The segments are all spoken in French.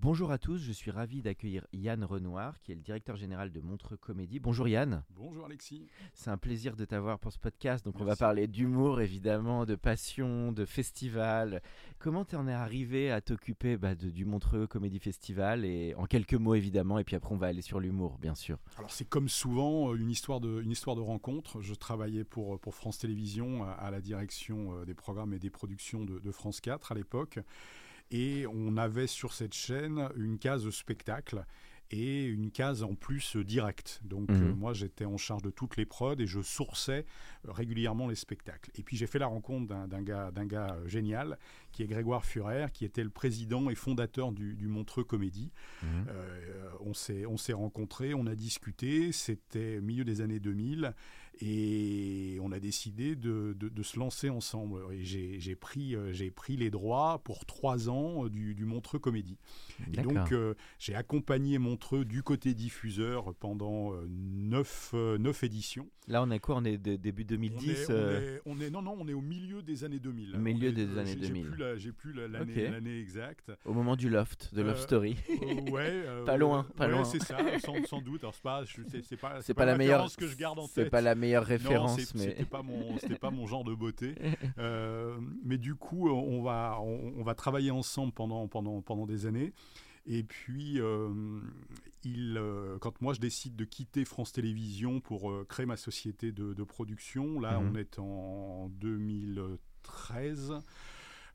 Bonjour à tous, je suis ravi d'accueillir Yann Renoir, qui est le directeur général de Montreux Comédie. Bonjour Yann. Bonjour Alexis. C'est un plaisir de t'avoir pour ce podcast. Donc on va parler d'humour évidemment, de passion, de festival. Comment tu en es arrivé à t'occuper bah, du Montreux Comédie Festival? Et en quelques mots évidemment, et puis après on va aller sur l'humour bien sûr. Alors c'est comme souvent euh, une histoire de, une histoire de rencontre. Je travaillais pour, pour France Télévisions à, à la direction euh, des programmes et des productions de, de France 4 à l'époque. Et on avait sur cette chaîne une case spectacle et une case en plus euh, direct. Donc Mhm. euh, moi j'étais en charge de toutes les prods et je sourçais euh, régulièrement les spectacles. Et puis j'ai fait la rencontre d'un gars, gars euh, génial qui est Grégoire Furer, qui était le président et fondateur du, du Montreux Comédie. Euh, on s'est on s'est rencontrés, on a discuté, c'était milieu des années 2000 et on a décidé de, de- de se lancer ensemble. Et j'ai j'ai pris, euh, j'ai pris les droits pour trois ans euh, du, du Montreux Comédie. Et donc euh, j'ai accompagné Montreux du côté diffuseur pendant neuf, neuf éditions. Là on est quoi? On est de- début On 2010 est, on est- on est- non, non, on est au milieu des années 2000. Au milieu des années j'ai- j'ai 2000. plus la- J'ai plus la- l'année Ok. l'année exacte. au moment du loft, de Love Story. Ouais, Pas loin, pas ouais, loin. C'est ça, sans, sans doute. Alors c'est pas, c'est la meilleure référence que je garde en C'est pas la meilleure Non, référence, c'est- mais c'était pas mon, c'était pas mon genre de beauté. Euh, mais du coup, on va, on, on va travailler ensemble pendant, pendant, pendant des années. Et puis, euh, il, euh, quand moi je décide de quitter France Télévisions pour euh, créer ma société de, de production, là Mhm. on est en 2013.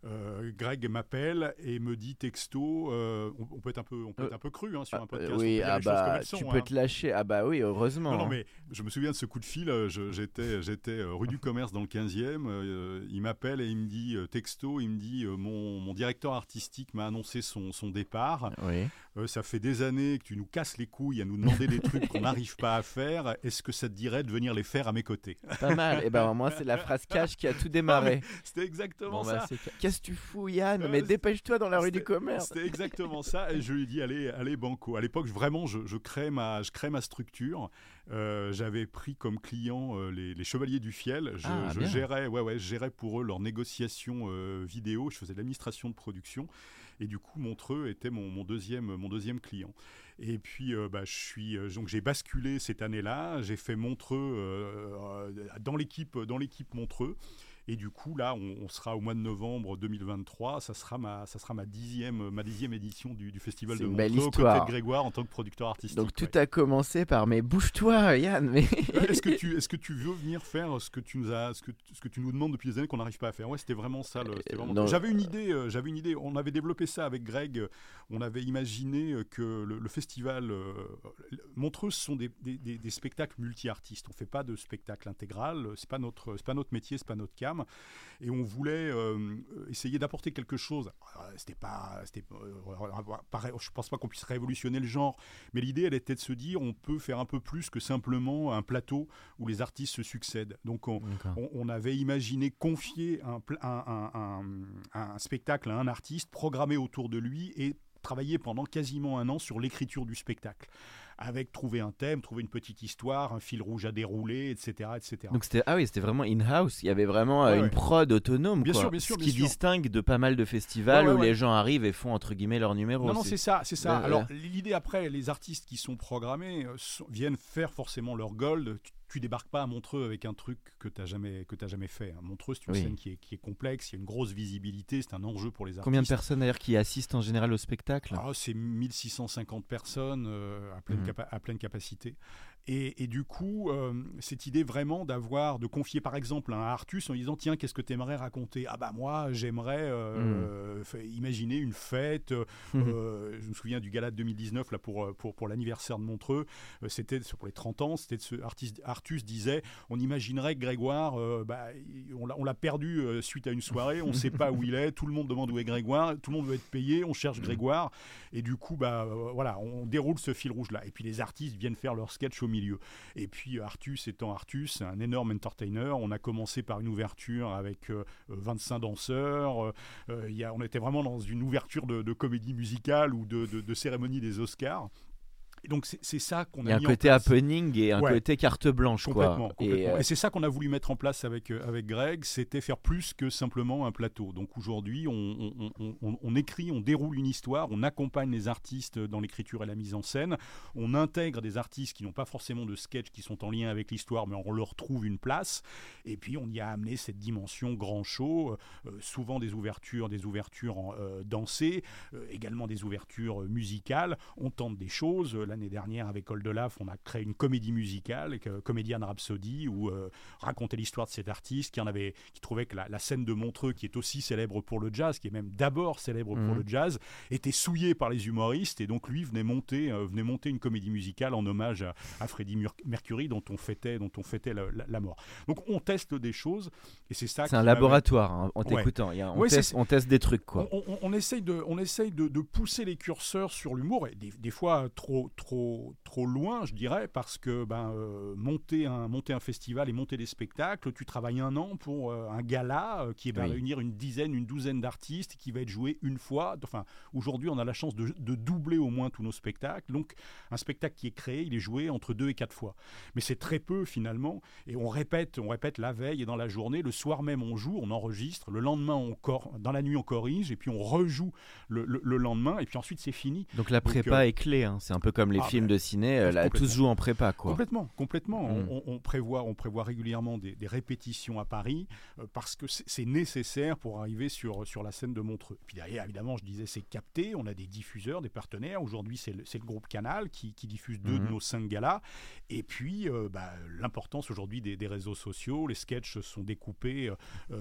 Euh, Greg m'appelle et me dit texto, euh, on, on peut être un peu, on peut être un peu cru hein, sur un podcast. euh, oui, ah bah sont, tu hein. peux te lâcher. Ah bah oui, heureusement. Non, non, hein. mais je me souviens de ce coup de fil. euh, J'étais, j'étais euh, rue du Commerce dans le 15e. euh, il m'appelle et il me dit, euh, texto, il me dit euh, mon, mon directeur artistique m'a annoncé son, son départ. Oui. Euh, ça fait des années que tu nous casses les couilles à nous demander des trucs qu'on n'arrive pas à faire. Est-ce que ça te dirait de venir les faire à mes côtés? Pas mal. Et ben moi c'est la phrase cash qui a tout démarré. C'était exactement Bon, bah, ça. Qu'est-ce que tu fous Yann Euh, Mais dépêche-toi dans la rue du commerce. C'était exactement ça. Et je lui ai dit, allez, allez, banco. À l'époque, vraiment, je, je crée ma, je crée ma structure. Euh, J'avais pris comme client euh, les, les Chevaliers du Fiel. Je, Ah, je gérais, ouais, ouais, je gérais pour eux leurs négociations vidéo. Je faisais de l'administration de production. Et du coup, Montreux était mon, deuxième, client. Et puis, euh, bah, je suis, euh, donc j'ai basculé cette année-là. J'ai fait Montreux euh, dans l'équipe Montreux. Et du coup, là, on, on sera au mois de novembre 2023. Ça sera ma, ça sera ma dixième, ma dixième édition du, du festival de Montreux histoire. de Grégoire en tant que producteur artistique. Donc tout ouais. a commencé par mais bouge-toi Yann. Mais Ouais, Est-ce que tu, est-ce que tu veux venir faire ce que tu nous as, ce que, ce que tu nous demandes depuis des années qu'on n'arrive pas à faire? Ouais, c'était vraiment ça. c'était vraiment-. J'avais une idée. euh, J'avais une idée. On avait développé ça avec Greg. euh, On avait imaginé euh, que le, le festival euh, Montreux, ce sont des, des- des- des spectacles multi-artistes. On fait pas de spectacle intégral. C'est pas notre, c'est pas notre métier, c'est pas notre Et on voulait euh, essayer d'apporter quelque chose. Euh, C'était pas, c'était, euh, je pense pas qu'on puisse révolutionner le genre, mais l'idée, elle était de se dire, on peut faire un peu plus que simplement un plateau où les artistes se succèdent. Donc, on, on, on avait imaginé confier un, pla- un- un- un- un spectacle à un artiste, programmer autour de lui et travailler pendant quasiment un an sur l'écriture du spectacle. Avec trouver un thème, trouver une petite histoire, un fil rouge à dérouler, etc. etc. donc c'était ah oui c'était vraiment in-house. Il y avait vraiment euh, Ouais, une ouais. prod autonome. Bien quoi. sûr, bien sûr, Ce bien qui sûr. distingue de pas mal de festivals Ouais, où les gens arrivent et font entre guillemets leur numéro. Non, non, C'est- ça, c'est ça. Alors, l'idée après, les artistes qui sont programmés euh, sont- viennent faire forcément leur gold. Tu, débarques pas à Montreux avec un truc que tu n'as jamais, que t'as jamais fait. hein. Montreux, c'est une Oui. scène qui est, qui est complexe, il y a une grosse visibilité, c'est un enjeu pour les artistes. Combien de personnes d'ailleurs qui assistent en général au spectacle? Ah, c'est 1650 personnes euh, à, pleine capa- à pleine capacité. Et, du coup, euh, cette idée vraiment d'avoir, de confier par exemple un Artus en disant tiens, qu'est-ce que tu aimerais raconter? Ah bah moi, j'aimerais euh, hmm. imaginer une fête. Euh, hmm. je me souviens du gala de 2019 là pour pour, pour l'anniversaire de Montreux. c'était pour les 30 ans. C'était ce artiste, Artus disait on imaginerait que Grégoire, bah, on l'a perdu suite à une soirée. On ne sait pas où il est. Tout le monde demande où est Grégoire. Tout le monde veut être payé. On cherche hmm. Grégoire. Et du coup, bah voilà, on déroule ce fil rouge là. Et puis les artistes viennent faire leur sketch au Et puis Artus étant Artus, un énorme entertainer, on a commencé par une ouverture avec 25 euh, danseurs. Euh, y a, on était vraiment dans une ouverture de, comédie musicale ou de cérémonie des Oscars. Et donc c'est ça qu'on a, mis un côté happening et un côté carte blanche. Complètement. Quoi. Euh, et, c'est ça qu'on a voulu mettre en place avec, euh, avec Greg, c'était faire plus que simplement un plateau. Donc aujourd'hui, on, on, on, écrit, on déroule une histoire, on accompagne les artistes dans l'écriture et la mise en scène, on intègre des artistes qui n'ont pas forcément de sketch, qui sont en lien avec l'histoire, mais on leur trouve une place. Et puis on y a amené cette dimension grand show, euh, souvent des ouvertures, des ouvertures dansées, également des ouvertures musicales. On tente des choses l'année dernière avec Oldelaf, on a créé une comédie musicale, Comédienne Rhapsody, où euh, racontait l'histoire de cet artiste qui en avait, qui trouvait que la, scène de Montreux, qui est aussi célèbre pour le jazz, qui est même d'abord célèbre pour mhm. le jazz, était souillée par les humoristes et donc lui venait monter, euh, venait monter une comédie musicale en hommage à, Freddie Mercury dont on fêtait, dont on fêtait la, mort. Donc on teste des choses et c'est ça. C'est un laboratoire hein, en t'écoutant. On, on, teste des trucs quoi. On, essaye de, on essaye de, pousser les curseurs sur l'humour et des, des fois trop trop, trop loin, je dirais, parce que ben, euh, monter, un, monter un festival et monter des spectacles, tu travailles un an pour euh, un gala euh, qui va réunir une dizaine, une douzaine d'artistes qui va être joué une fois. Enfin, aujourd'hui, on a la chance de, de, doubler au moins tous nos spectacles. Donc, un spectacle qui est créé, il est joué entre deux et quatre fois. Mais c'est très peu finalement. Et on répète, on répète la veille et dans la journée. Le soir même, on joue, on enregistre. Le lendemain, on dans la nuit, on corrige. Et puis, on rejoue le, le, lendemain. Et puis ensuite, c'est fini. Donc, la prépa est clé. Hein. C'est un peu comme les ah, films de ciné, euh, là, tous jouent en prépa. Quoi. Complètement, complètement. Mm. On, prévoit, on prévoit régulièrement des, répétitions à Paris euh, parce que c'est nécessaire pour arriver sur, sur la scène de Montreux. Puis derrière, évidemment, je disais, c'est capté. On a des diffuseurs, des partenaires. Aujourd'hui, c'est le, le, groupe Canal qui, qui diffuse deux de mm-hmm. nos cinq galas. Et puis, euh, bah, l'importance aujourd'hui des, des, réseaux sociaux. Les sketchs sont découpés.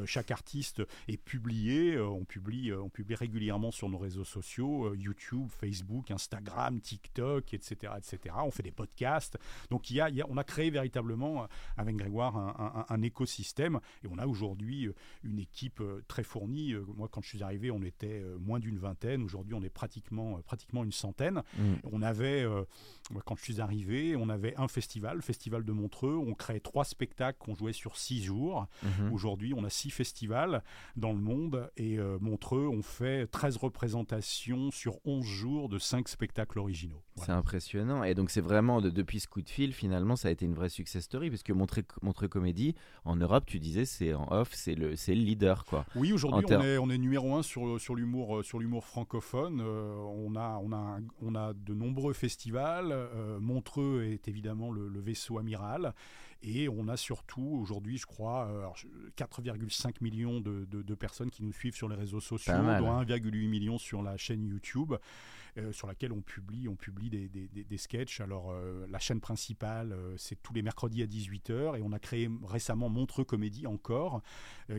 chaque artiste est publié. on, publie, on publie régulièrement sur nos réseaux sociaux YouTube, Facebook, Instagram, TikTok, etc etc., On fait des podcasts. Donc il y a, on a créé véritablement euh, avec Grégoire un, écosystème et on a aujourd'hui euh, une équipe euh, très fournie. Moi, quand je suis arrivé, on était moins d'une vingtaine. Aujourd'hui, on est pratiquement, pratiquement une centaine. Mmh. On avait, quand je suis arrivé, on avait un festival, le Festival de Montreux. On créait trois spectacles qu'on jouait sur six jours. Mmh. Aujourd'hui, on a six festivals dans le monde et Montreux, on fait 13 représentations sur 11 jours de cinq spectacles originaux. C'est impressionnant. Et donc, c'est vraiment, depuis ce coup de fil, finalement, ça a été une vraie success story, parce que Montreux, Comédie, en Europe, tu disais, c'est en off, c'est le, le leader. Quoi. Oui, aujourd'hui, on, est, on est numéro un sur, sur l'humour euh, sur l'humour francophone. Euh, on, a, on, a, on a de nombreux festivals. Euh, Montreux est évidemment le, vaisseau amiral. Et on a surtout aujourd'hui, je crois, 4,5 millions de, de, personnes qui nous suivent sur les réseaux sociaux, dont 1,8 million sur la chaîne YouTube. Euh, sur laquelle on publie, on publie des, des, des, sketchs. Alors, euh, la chaîne principale, euh, c'est tous les mercredis à 18h. Et on a créé récemment Montreux Comédie encore,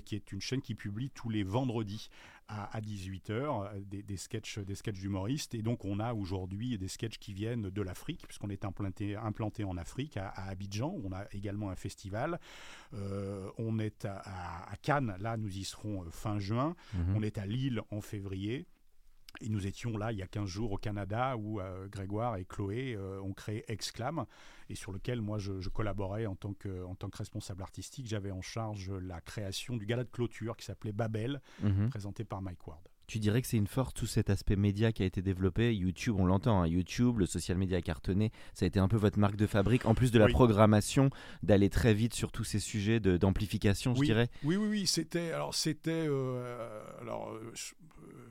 qui est une chaîne qui publie tous les vendredis à, 18h des, des sketchs des sketchs d'humoristes et donc on a aujourd'hui des sketchs qui viennent de l'Afrique puisqu'on est implanté, implanté en Afrique à, Abidjan où on a également un festival on est à, Cannes là nous y serons fin juin mhm. on est à Lille en février et nous étions là il y a 15 jours au Canada où euh, Grégoire et Chloé euh, ont créé Exclam et sur lequel moi je, collaborais en tant, que, en tant que responsable artistique. J'avais en charge la création du gala de clôture qui s'appelait Babel, mhm. présenté par Mike Ward. Tu dirais que c'est une force tout cet aspect média qui a été développé. YouTube, on l'entend, hein, YouTube, le social media cartonné, ça a été un peu votre marque de fabrique, en plus de la programmation, d'aller très vite sur tous ces sujets d'amplification, je dirais. Oui, oui, oui, c'était. Alors, c'était. Euh, alors,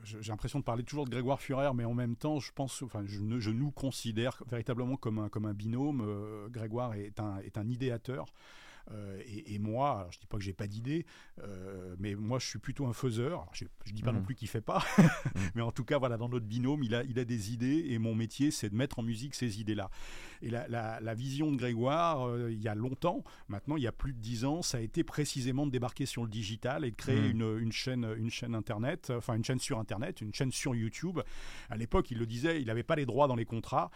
j'ai l'impression de parler toujours de Grégoire Führer, mais en même temps, je pense, enfin, je, je nous considère véritablement comme un, comme un binôme. Euh, Grégoire est un, est un idéateur et, moi, alors, je dis pas que j'ai pas d'idée, mais moi je suis plutôt un faiseur. je, ne dis pas non mmh. plus qu'il fait pas, mmh. mais en tout cas voilà dans notre binôme il a il a des idées et mon métier c'est de mettre en musique ces idées là. Et la, vision de Grégoire il y a longtemps, maintenant il y a plus de dix ans, ça a été précisément de débarquer sur le digital et de créer mmh. une, une chaîne une chaîne internet, enfin une chaîne sur internet, une chaîne sur YouTube. À l'époque il le disait, il n'avait pas les droits dans les contrats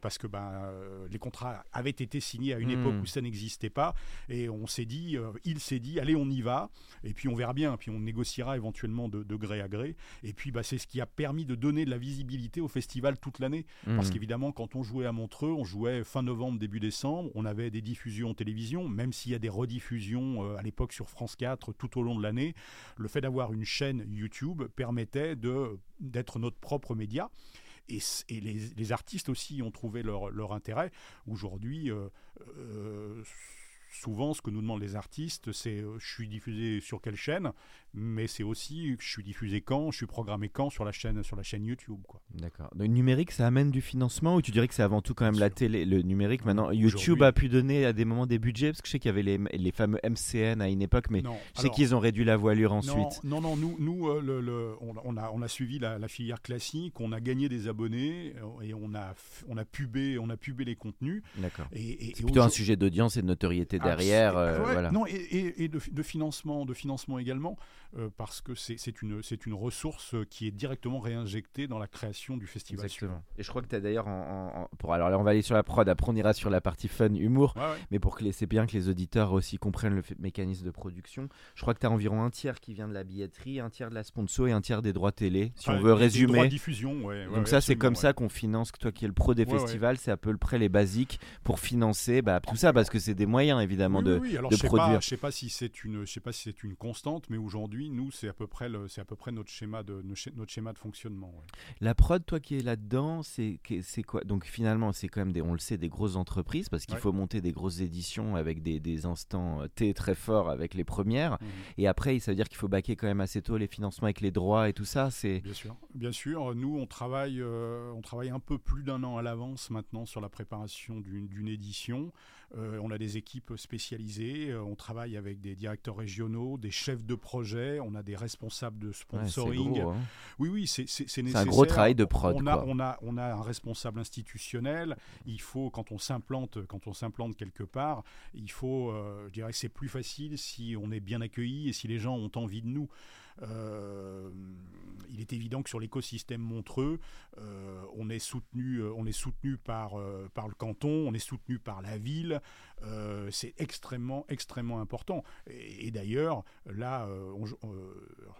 parce que ben les contrats avaient été signés à une époque où ça n'existait pas et on s'est dit, euh, il s'est dit, allez, on y va, et puis on verra bien, puis on négociera éventuellement de, gré à gré. Et puis bah, c'est ce qui a permis de donner de la visibilité au festival toute l'année. Parce mmh. qu'évidemment, quand on jouait à Montreux, on jouait fin novembre, début décembre, on avait des diffusions en télévision, même s'il y a des rediffusions euh, à l'époque sur France 4 tout au long de l'année, le fait d'avoir une chaîne YouTube permettait d'être notre propre média. Et, les, artistes aussi ont trouvé leur, intérêt. Aujourd'hui, euh, souvent, ce que nous demandent les artistes, c'est euh, je suis diffusé sur quelle chaîne, mais c'est aussi je suis diffusé quand, je suis programmé quand sur la chaîne, sur la chaîne YouTube. D'accord. Le numérique, ça amène du financement ou tu dirais que c'est avant tout quand même la télé, le numérique Maintenant, YouTube a pu donner à des moments des budgets? Parce que je sais qu'il y avait les, les, fameux MCN à une époque, mais je sais qu'ils ont réduit la voilure ensuite. Non, non, nous, nous euh, le, on, a, on a suivi la, filière classique, on a gagné des abonnés euh, et on a, on a pubé, on a pubé les contenus. D'accord. Et, c'est plutôt un sujet d'audience et de notoriété derrière. Euh, voilà. Non, et, de, financement, de financement également. Euh, parce que c'est une, une ressource qui est directement réinjectée dans la création du festival. Exactement. Et je crois que tu as d'ailleurs, pour, alors là on va aller sur la prod, après on ira sur la partie fun, humour, mais pour que c'est bien que les auditeurs aussi comprennent le mécanisme de production, je crois que tu as environ un tiers qui vient de la billetterie, un tiers de la sponsor et un tiers des droits télé, si on veut résumer. Droits de diffusion, ouais, Donc ça c'est comme ça qu'on finance, toi qui es le pro des festivals, c'est à peu près les basiques pour financer bah, tout ça, parce que c'est des moyens évidemment de, de produire. je sais pas si c'est une, je sais pas si c'est une constante, mais aujourd'hui nous, c'est à peu près, c'est à peu près notre schéma de, notre schéma de fonctionnement. La prod, toi qui es là-dedans, c'est, c'est quoi? Donc finalement, c'est quand même des, on le sait, des grosses entreprises parce qu'il faut monter des grosses éditions avec des, des, instants euh, T très forts avec les premières. Mhm. Et après, ça veut dire qu'il faut baquer quand même assez tôt les financements avec les droits et tout ça. C'est bien sûr, bien sûr. Nous, on travaille, euh, on travaille un peu plus d'un an à l'avance maintenant sur la préparation d'une édition. Euh, on a des équipes spécialisées, euh, on travaille avec des directeurs régionaux, des chefs de projet, on a des responsables de sponsoring. Hein. Oui, oui, c'est nécessaire. C'est un gros travail de prod. On a, on a, on a un responsable institutionnel. Il faut, quand on s'implante, quand on s'implante quelque part, il faut, euh, je dirais que c'est plus facile si on est bien accueilli et si les gens ont envie de nous. Euh, il est évident que sur l'écosystème Montreux, euh, on est soutenu, euh, on est soutenu par, par le canton, on est soutenu par la ville. c'est extrêmement, extrêmement important. Et, d'ailleurs, là,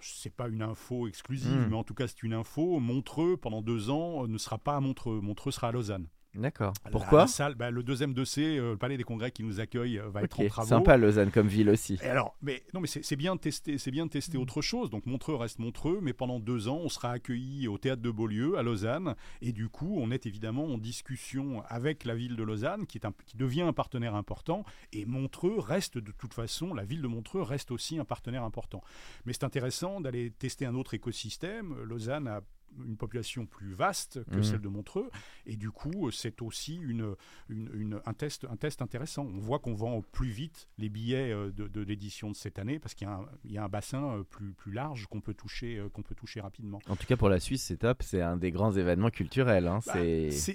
c'est pas une info exclusive, hmm. mais en tout cas, c'est une info. Montreux, pendant deux ans, ne sera pas à Montreux. Montreux sera à Lausanne. D'accord. Pourquoi bah, Le deuxième dossier, euh, le Palais des Congrès qui nous accueille, euh, va être en travaux. Sympa Lausanne comme ville aussi. alors, mais non, mais c'est bien de tester, c'est bien de tester autre chose. Donc Montreux reste Montreux, mais pendant deux ans, on sera accueilli au théâtre de Beaulieu à Lausanne, et du coup, on est évidemment en discussion avec la ville de Lausanne, qui est un, qui devient un partenaire important, et Montreux reste de toute façon, la ville de Montreux reste aussi un partenaire important. Mais c'est intéressant d'aller tester un autre écosystème. Lausanne a une population plus vaste que mmh. celle de Montreux. Et du coup, c'est aussi une, une, un, test, un test intéressant. On voit qu'on vend plus vite les billets euh, de, de l'édition de cette année parce qu'il y, y, a un bassin euh, plus, plus large qu'on peut, toucher, euh, qu'on peut toucher rapidement. En tout cas, pour la Suisse, c'est top. C'est un des grands événements culturels. Hein. Bah,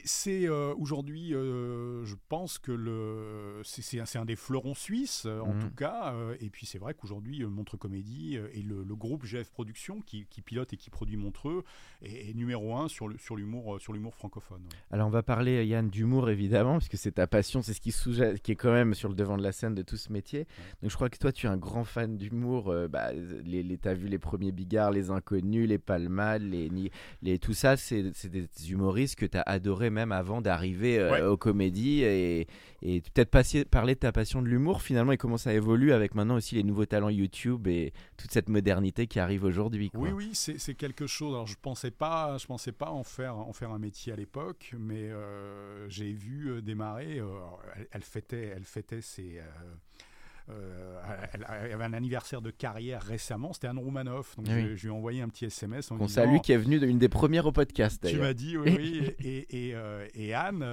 c'est aujourd'hui, je pense que le, c'est un des fleurons suisses, en mmh. tout cas. et puis, c'est vrai qu'aujourd'hui, Montreux Comédie et le, le, groupe GF Productions qui, qui, pilote et qui produit Montreux et, numéro un sur l'humour sur l'humour francophone. Alors on va parler Yann d'humour évidemment parce que c'est ta passion, c'est ce qui qui est quand même sur le devant de la scène de tout ce métier. Donc je crois que toi tu es un grand fan d'humour. Euh, bah, les, les t'as vu les premiers bigards, les inconnus, les palmades, les, les tout ça, c'est des humoristes que tu as adoré même avant d'arriver euh, aux comédies et, et peut-être parler de ta passion de l'humour finalement et comment ça évolue avec maintenant aussi les nouveaux talents YouTube et toute cette modernité qui arrive aujourd'hui. Oui oui c'est quelque chose. Alors je pensais pas, je pensais pas en faire, en faire un métier à l'époque, mais euh, j'ai vu euh, démarrer. Euh, elle, fêtait, elle fêtait ses. elle, avait un anniversaire de carrière récemment, c'était Anne Roumanoff. Donc je, lui ai envoyé un petit SMS. On salue, qui est venu d'une des premières au podcast. Tu m'as dit, oui, oui. et, et, et, Anne,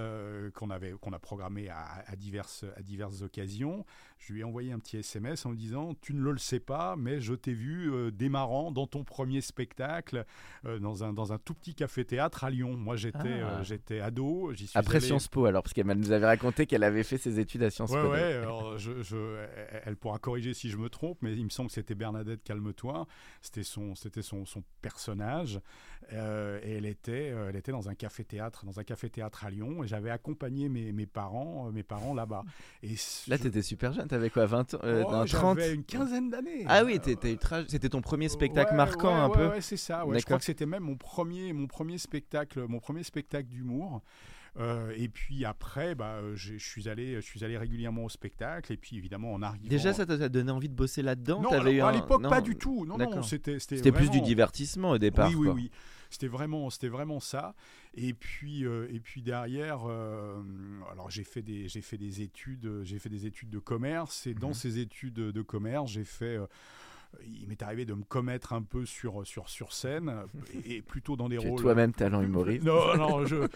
qu'on avait, qu'on a programmé à, diverses, à diverses occasions, je lui ai envoyé un petit SMS en me disant Tu ne le sais pas, mais je t'ai vu euh, démarrant dans ton premier spectacle euh, dans, un, dans un tout petit café-théâtre à Lyon. Moi, j'étais Ah. euh, j'étais ado. suis Après allé- Sciences Po, alors, parce qu'elle nous avait raconté qu'elle avait fait ses études à Sciences Ouais, Po. ouais, alors je, je- elle- elle pourra corriger si je me trompe, mais il me semble que c'était Bernadette Calme-toi. C'était son, c'était son, son personnage. Euh, et elle était, euh, elle était dans un café-théâtre, dans un café-théâtre à Lyon. Et j'avais accompagné mes, mes parents, euh, mes parents là-bas. Et Là, je- t'étais super jeune, t'avais quoi, 20 ans euh, Oh, non, 30 J'avais une quinzaine d'années. Ah oui, t'étais ultra- c'était ton premier spectacle Ouais, marquant ouais, un ouais, peu ouais, c'est ça. Je crois que c'était même mon premier, mon premier spectacle, mon premier spectacle d'humour. Euh, et puis après, bah, euh, je suis allé, je suis allé régulièrement au spectacle. Et puis évidemment, en arrivant. Déjà, ça t'a donné envie de bosser là-dedans Non, T'avais alors, eu à un- l'époque, pas du tout. Non, non, c'était c'était plus du divertissement au départ. Oui, oui, quoi. oui. C'était vraiment, c'était vraiment ça. Et puis, euh, et puis derrière, euh, alors j'ai fait des, j'ai fait des études, j'ai fait des études de commerce. Et dans Mhm. ces études de commerce, j'ai fait. Il m'est arrivé de me commettre un peu sur, sur, sur scène, et, et plutôt dans des Tu es rôles. toi-même talent humoriste. Non, non, je,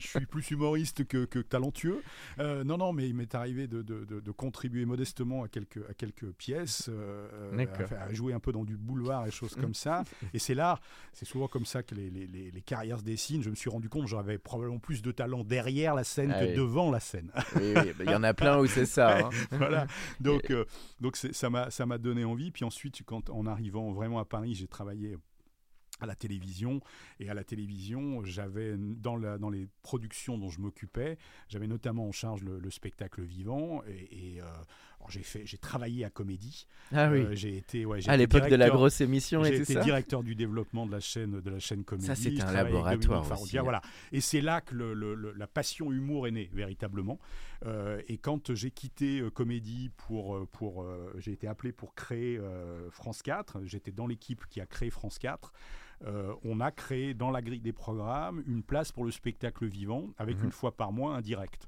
je suis plus humoriste que, que talentueux. Euh, non, non, mais il m'est arrivé de, de, de- de contribuer modestement à quelques, à quelques pièces, euh, à, à jouer un peu dans du boulevard et choses comme ça. Et c'est là, c'est souvent comme ça que les, les, les, les carrières se dessinent. Je me suis rendu compte que j'avais probablement plus de talent derrière la scène Ah que oui. devant la scène. Oui, oui, bah, il y en a plein où c'est ça. hein. voilà. Donc, euh, donc c'est- ça m'a ça m'a donné envie. Puis ensuite, quand en arrivant vraiment à Paris, j'ai travaillé à la télévision. Et à la télévision j'avais dans, les productions dont je m'occupais j'avais notamment en charge le, le spectacle vivant. Et, et, euh, j'ai fait j'ai travaillé à comédie Ah oui. Euh, j'ai été ouais, j'ai à l'époque de la grosse émission j'ai été ça. directeur du développement de la chaîne de la chaîne comédie. Ça, c'était un laboratoire aussi. Voilà. Et c'est là que le- le- le- la passion humour est née véritablement. Euh, et quand j'ai quitté euh, comédie pour pour j'ai été appelé pour créer France 4. J'étais dans l'équipe qui a créé France 4. Euh, on a créé dans la grille des programmes une place pour le spectacle vivant avec Mhm. une fois par mois un direct.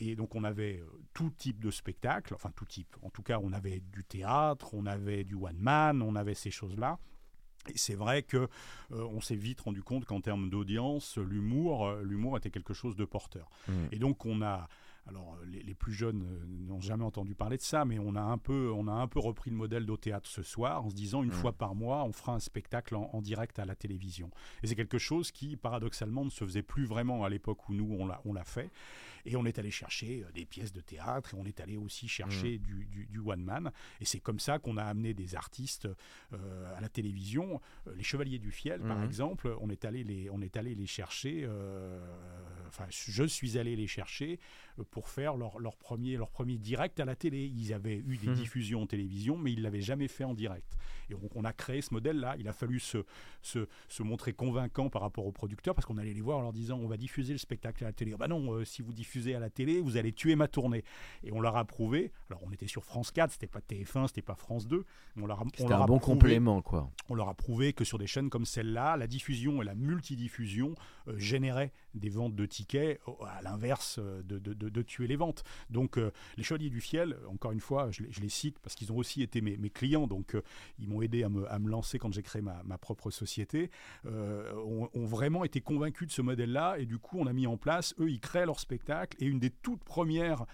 Et donc on avait euh, tout type de spectacle, enfin tout type. En tout cas, on avait du théâtre, on avait du one man, on avait ces choses-là. Et c'est vrai que euh, on s'est vite rendu compte qu'en termes d'audience, l'humour, euh, l'humour était quelque chose de porteur. Mm. Et donc on a, alors les, les plus jeunes euh, n'ont jamais entendu parler de ça, mais on a un peu, on a un peu repris le modèle d'au théâtre ce soir en se disant une Mm. fois par mois, on fera un spectacle en, en direct à la télévision. Et c'est quelque chose qui, paradoxalement, ne se faisait plus vraiment à l'époque où nous on l'a, on l'a fait. Et on est allé chercher euh, des pièces de théâtre et on est allé aussi chercher du, du- du one man. Et c'est comme ça qu'on a amené des artistes euh, à la télévision. Euh, les Chevaliers du Fiel, par Mhm. exemple, on est allé les, on est allé les chercher. Enfin, je suis allé les chercher pour faire leur, leur premier, leur premier direct à la télé. Ils avaient eu des Mhm. diffusions en télévision, mais ils l'avaient jamais fait en direct. Et donc on a créé ce modèle-là. Il a fallu se, se, se montrer convaincant par rapport aux producteurs parce qu'on allait les voir en leur disant on va diffuser le spectacle à la télé. Ah bah non, euh, si vous diffusez à la télé, vous allez tuer ma tournée. Et on leur a prouvé. Alors on était sur France 4, c'était pas TF1, c'était pas France 2. Mais on leur a, on leur un a bon prouvé- complément, quoi. on leur a prouvé que sur des chaînes comme celle-là, la diffusion et la multidiffusion euh, généraient des ventes de tickets, à l'inverse euh, de, de- de- tuer les ventes. Donc euh, les Chevaliers du Fiel, encore une fois, je les, cite parce qu'ils ont aussi été mes, clients, donc ils m'ont aidé à me, à me lancer quand j'ai créé ma, ma propre société, ont, ont vraiment été convaincus de ce modèle-là, et du coup on a mis en place, eux ils créent leur spectacle, et une des toutes premières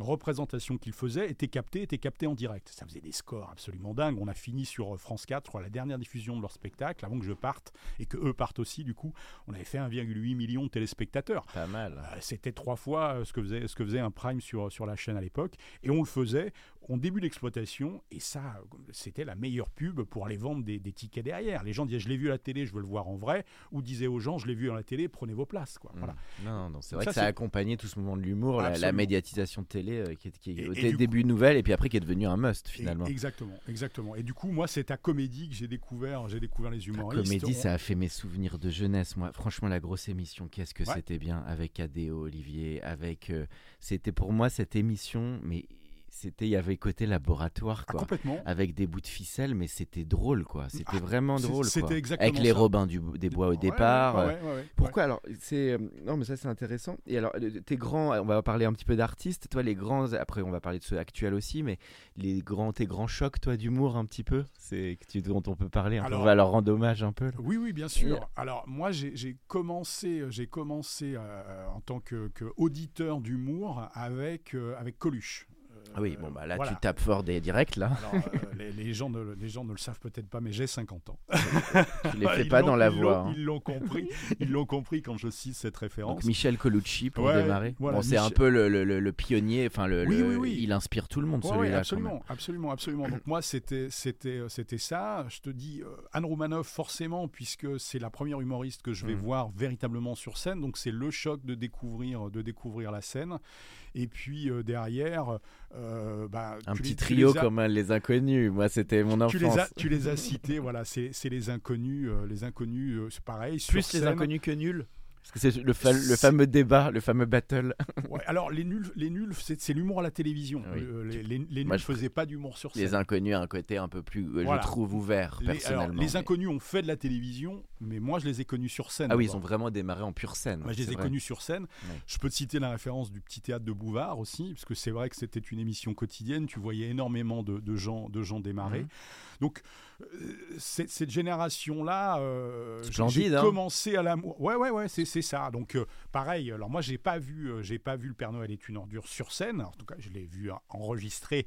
représentations qu'ils faisaient était captée, était captée en direct. Ça faisait des scores absolument dingues. On a fini sur France 4, je crois, la dernière diffusion de leur spectacle, avant que je parte, et que eux partent aussi, du coup, on avait fait 1,8 million de téléspectateurs. Pas mal. Euh, C'était trois fois euh, ce que faisait, ce que faisait un prime sur, sur la chaîne à l'époque. Et on le faisait en début d'exploitation. Et ça, euh, c'était la meilleure pub pour aller vendre des, des tickets derrière. Les gens disaient Je l'ai vu à la télé, je veux le voir en vrai. Ou disaient aux gens Je l'ai vu à la télé, prenez vos places. Quoi. Mm. Voilà. Non, non, c'est vrai ça, que ça a accompagné tout ce moment de l'humour, la, la médiatisation de télé euh, qui est, qui est au début nouvelle et puis après qui est devenu un must finalement. Et- exactement, exactement. Et du coup, moi, c'est à Comédie que j'ai découvert, j'ai découvert les La humoristes. comédie, On- ça a fait mes souvenirs de jeunesse. Franchement, la grosse émission, qu'est-ce que Ouais. c'était bien avec Adéo, Olivier, avec. euh, c'était pour moi cette émission, mais c'était il y avait côté laboratoire Ah, quoi. complètement. avec des bouts de ficelle, mais c'était drôle quoi. C'était Ah, vraiment c'est- drôle c'était quoi. exactement Avec les ça. Robins du, des Bois au Ouais, départ. ouais, euh, ouais. Pourquoi alors c'est euh, non mais ça c'est intéressant et alors euh, tes grands on va parler un petit peu d'artistes toi les grands après on va parler de ceux actuels aussi mais les grands tes grands chocs toi d'humour un petit peu c'est dont on peut parler Alors- on va leur rendre hommage un peu là. Oui, oui, bien sûr. Alors moi, j'ai j'ai commencé, j'ai commencé euh, en tant que, que auditeur d'humour avec euh, avec Coluche. Ah oui, bon, bah là, voilà. tu tapes fort des directs, là. Alors, euh, les, les gens ne, les gens ne le savent peut-être pas, mais j'ai 50 ans. Tu les fais Ils pas dans la voix. hein. Ils l'ont compris. Ils l'ont compris quand je cite cette référence. Donc Michel Colucci pour Ouais, démarrer. voilà, bon, c'est un peu le, le- le- le pionnier, enfin le, Oui, le- oui, oui. il inspire tout le monde Ouais, celui-là. absolument, absolument, absolument. Donc moi, c'était, c'était, euh, c'était ça. Je te dis, euh, Anne Romanoff, forcément, puisque c'est la première humoriste que je vais Mhm. voir véritablement sur scène. Donc c'est le choc de découvrir, de découvrir la scène. Et puis euh, derrière, euh, bah, Un petit les- trio les as- comme les inconnus. Moi, c'était mon enfance. Tu les, as, tu les as cités, voilà, c'est, les inconnus. euh, les inconnus, euh, c'est pareil. sur Plus les scène. inconnus que nuls. Parce que c'est le, fa- le C'est- fameux débat, le fameux battle. Ouais, alors les nuls, les nuls, c'est, l'humour à la télévision. Oui. Euh, les, les, les Moi, nuls je- faisaient pas d'humour sur scène. Les inconnus a un côté un peu plus, euh, Voilà. je trouve, ouvert Les- alors, personnellement. les mais- inconnus ont fait de la télévision, mais moi je les ai connus sur scène. Ah oui, ils ont vraiment démarré en pure scène. Moi, je les ai vrai. connus sur scène. Je peux te citer la référence du petit théâtre de Bouvard aussi, parce que c'est vrai que c'était une émission quotidienne. Tu voyais énormément de, de gens, de gens démarrer. Mhm. Donc, euh, cette, cette génération-là, euh, j'ai- hein. commencé à l'amour. Ouais, ouais, ouais, c'est ça. Donc, euh, pareil. Alors, moi, j'ai pas vu, euh, j'ai pas vu le Père Noël est une ordure sur scène. En tout cas, je l'ai vu en- enregistré.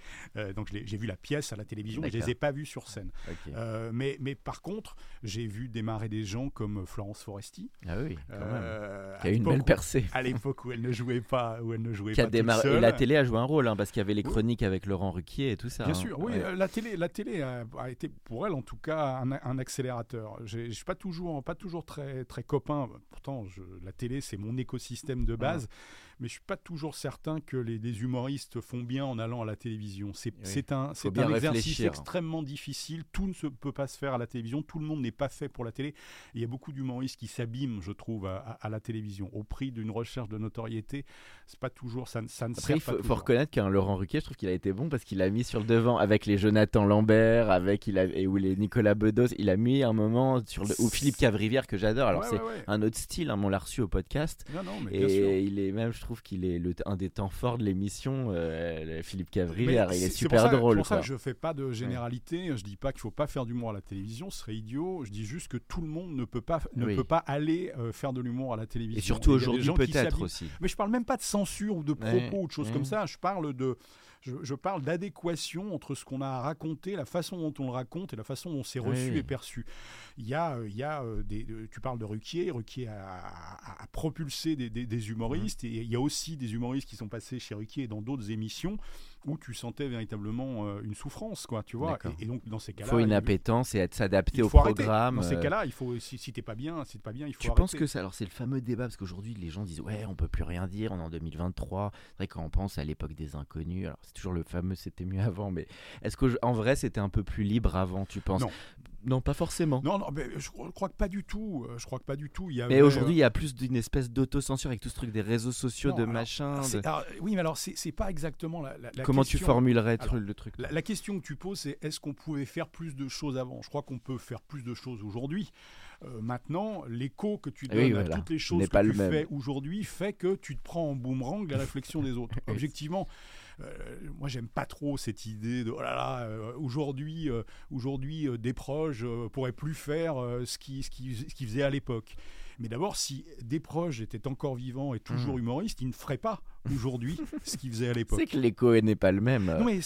donc, j'ai vu la pièce à la télévision. mais Je les ai pas vus sur scène. Euh, mais, mais par contre, j'ai vu démarrer des gens comme Florence Foresti. Ah oui, quand même. Qui a eu une belle où- percée. à l'époque où elle ne jouait pas, où elle ne jouait Qui pas démarré. seule. Et la télé a joué un rôle, hein, parce qu'il y avait les Oui. chroniques avec Laurent Ruquier et tout ça. Bien hein. sûr, oui, Ouais. la télé, la télé a, a été pour elle en tout cas un, un accélérateur. Je suis pas toujours, pas toujours très, très copain. Pourtant, je- la télé c'est mon écosystème de base, mais je suis pas toujours certain que les, les humoristes font bien en allant à la télévision. C'est c'est un, un exercice extrêmement difficile. Tout ne se peut pas se faire à la télévision. Tout le monde n'est pas fait pour la télé. Et il y a beaucoup d'humoristes qui s'abîment, je trouve, à, à- à la télévision au prix d'une recherche de notoriété. C'est pas toujours, ça, ne- ça ne Après, sert il faut, pas faut toujours. reconnaître qu'un Laurent Ruquier, je trouve qu'il a été bon parce qu'il a mis sur le devant avec les Jonathan Lambert, avec il a, et où les Nicolas Bedos, il a mis un moment sur le, ou Philippe Cavrivière que j'adore. Alors Ouais, c'est ouais, ouais. un autre style, hein, on l'a reçu au podcast. Non, non, mais bien sûr. Et il est même, je trouve qu'il est le, un des temps forts de l'émission, euh, Philippe Cavrivière. Il est, super pour ça, drôle. Pour ça quoi. je fais pas de généralité. Je dis pas qu'il faut pas faire d'humour à la télévision, ce serait idiot. Je dis juste que tout le monde ne peut pas, ne Oui. peut pas aller euh, faire de l'humour à la télévision. Et surtout aujourd'hui peut-être aussi. Mais je parle même pas de censure ou de propos Ouais. ou de choses Ouais. comme ça. Je parle de je, je parle d'adéquation entre ce qu'on a à raconter, la façon dont on le raconte et la façon dont c'est reçu Oui. et perçu. Il y a, euh, il y a euh, des, euh, tu parles de Ruquier, Ruquier a, a- a propulsé des, des- des humoristes et il y a aussi des humoristes qui sont passés chez Ruquier dans d'autres émissions où tu sentais véritablement euh, une souffrance, quoi, tu vois. Et, et donc dans ces Il cas-là, faut une il- appétence et être s'adapter il au arrêter. programme. Dans ces euh, cas-là, il faut si, si t'es pas bien, si t'es pas bien, il faut Tu arrêter. penses que ça alors c'est le fameux débat parce qu'aujourd'hui les gens disent ouais on peut plus rien dire on est en 2023 c'est vrai quand on pense à l'époque des inconnus alors c'est toujours le fameux c'était mieux avant mais est-ce qu'en vrai c'était un peu plus libre avant tu penses? Non. Non pas forcément Non, non, mais je crois crois que pas du tout. euh, Je crois que pas du tout. Il y mais aujourd'hui il y a plus d'une espèce d'autocensure avec tout ce truc des réseaux sociaux Non, de alors, machin de- c'est- alors, oui, mais alors c'est pas exactement la, la- la comment tu question. formulerais Alors, le truc? La, la question que tu poses, c'est est-ce qu'on pouvait faire plus de choses avant? Je crois qu'on peut faire plus de choses aujourd'hui. Euh, maintenant, l'écho que tu donnes oui, à toutes les choses pas que le tu fais aujourd'hui fait que tu te prends en boomerang la réflexion des autres. Objectivement, euh, moi j'aime pas trop cette idée de oh là là, euh, aujourd'hui, euh, aujourd'hui euh, des proches euh, pourraient plus faire euh, ce qu'ils qui, ce qu'ils faisaient à l'époque. Mais d'abord, si Desproges était encore vivant et toujours humoriste, il ne ferait pas aujourd'hui ce qu'il faisait à l'époque. Hmm. c'est que l'écho n'est pas le même Non mais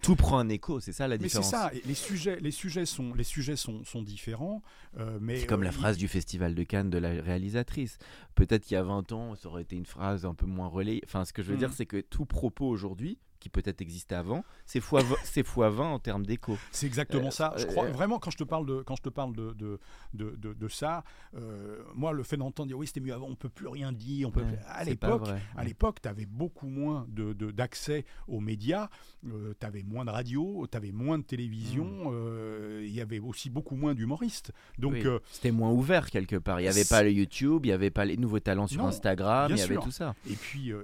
tout prend un écho c'est ça la mais c'est différence ça. Les sujets, les sujets sont, les sujets sont, sont différents. euh, mais C'est comme euh, la il- phrase du festival de Cannes de la réalisatrice. Peut-être qu'il y a 20 ans, ça aurait été une phrase un peu moins relayée. Enfin, ce que je veux Mm. dire, c'est que tout propos aujourd'hui, qui peut-être existait avant, c'est fois, c'est fois 20 en termes d'écho. C'est exactement Euh, ça. Je crois euh, vraiment quand je te parle de quand je te parle de de, de, de- de ça, euh, moi le fait d'entendre dire oui c'était mieux avant, on peut plus rien dire, on peut Ouais, à pas l'époque à l'époque tu avais beaucoup moins de de- d'accès aux médias, tu avais moins de radio, tu avais moins de télévision, euh, il y avait aussi beaucoup moins d'humoristes. Donc. Oui, euh, C'était moins ouvert quelque part. Il n'y avait pas le YouTube, il n'y avait pas les nouveaux talents sur Non, Instagram, il y avait sûr. tout ça. Et puis, euh,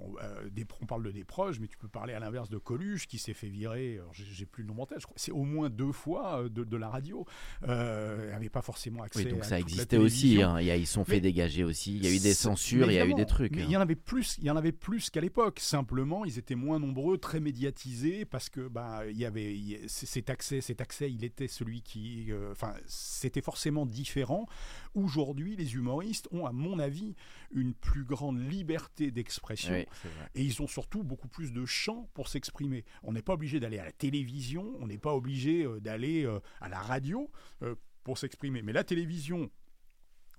on, euh, des- on parle de des proches, mais tu peux parler à l'inverse de Coluche qui s'est fait virer, j'ai plus le nom en tête, c'est au moins deux fois euh, de, de la radio. Euh, il n'avait pas forcément accès Oui, donc à ça existait aussi. hein. Ils sont fait Mais- dégager aussi. Il y a eu des censures, il y a eu des trucs. Mais hein. il y en avait plus, il y en avait plus qu'à l'époque. Simplement, ils étaient moins nombreux, très médiatisés, parce que bah il y avait il cet accès, cet accès, il était c'était celui qui, euh, enfin, c'était forcément différent. Aujourd'hui, les humoristes ont, à mon avis, une plus grande liberté d'expression. Oui. Et ils ont surtout beaucoup plus de pour s'exprimer. On n'est pas obligé d'aller à la télévision, on n'est pas obligé euh, d'aller euh, à la radio euh, pour s'exprimer. Mais la télévision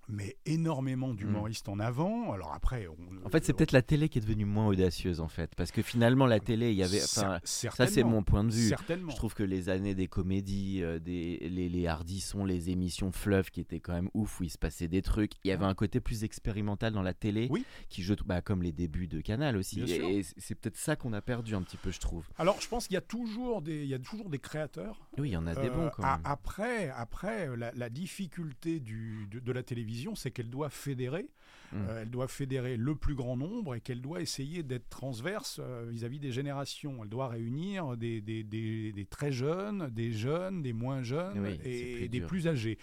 met énormément d'humoristes en avant. Alors après, on- En fait, c'est peut-être la télé qui est devenue moins audacieuse, en fait. Parce que finalement, la télé, il y avait. Ça, c'est mon point de vue. Je trouve que les années des comédies, euh, des, les, les hardissons, les émissions fleuves qui étaient quand même ouf, où il se passait des trucs. Il y avait un côté plus expérimental dans la télé, Oui. qui je trouve, bah, comme les débuts de Canal aussi. Bien Et, c'est peut-être ça qu'on a perdu un petit peu, je trouve. Alors, je pense qu'il y a toujours des, il y a toujours des créateurs. Oui, il y en a des Euh, bons quand. Après, après la, la difficulté du, de, de la télévision, c'est qu'elle doit fédérer. Mm. Euh, elle doit fédérer le plus grand nombre et qu'elle doit essayer d'être transverse euh, vis-à-vis des générations. Elle doit réunir des, des- des- des très jeunes, des jeunes, des moins jeunes Oui, et plus des dur. plus âgés.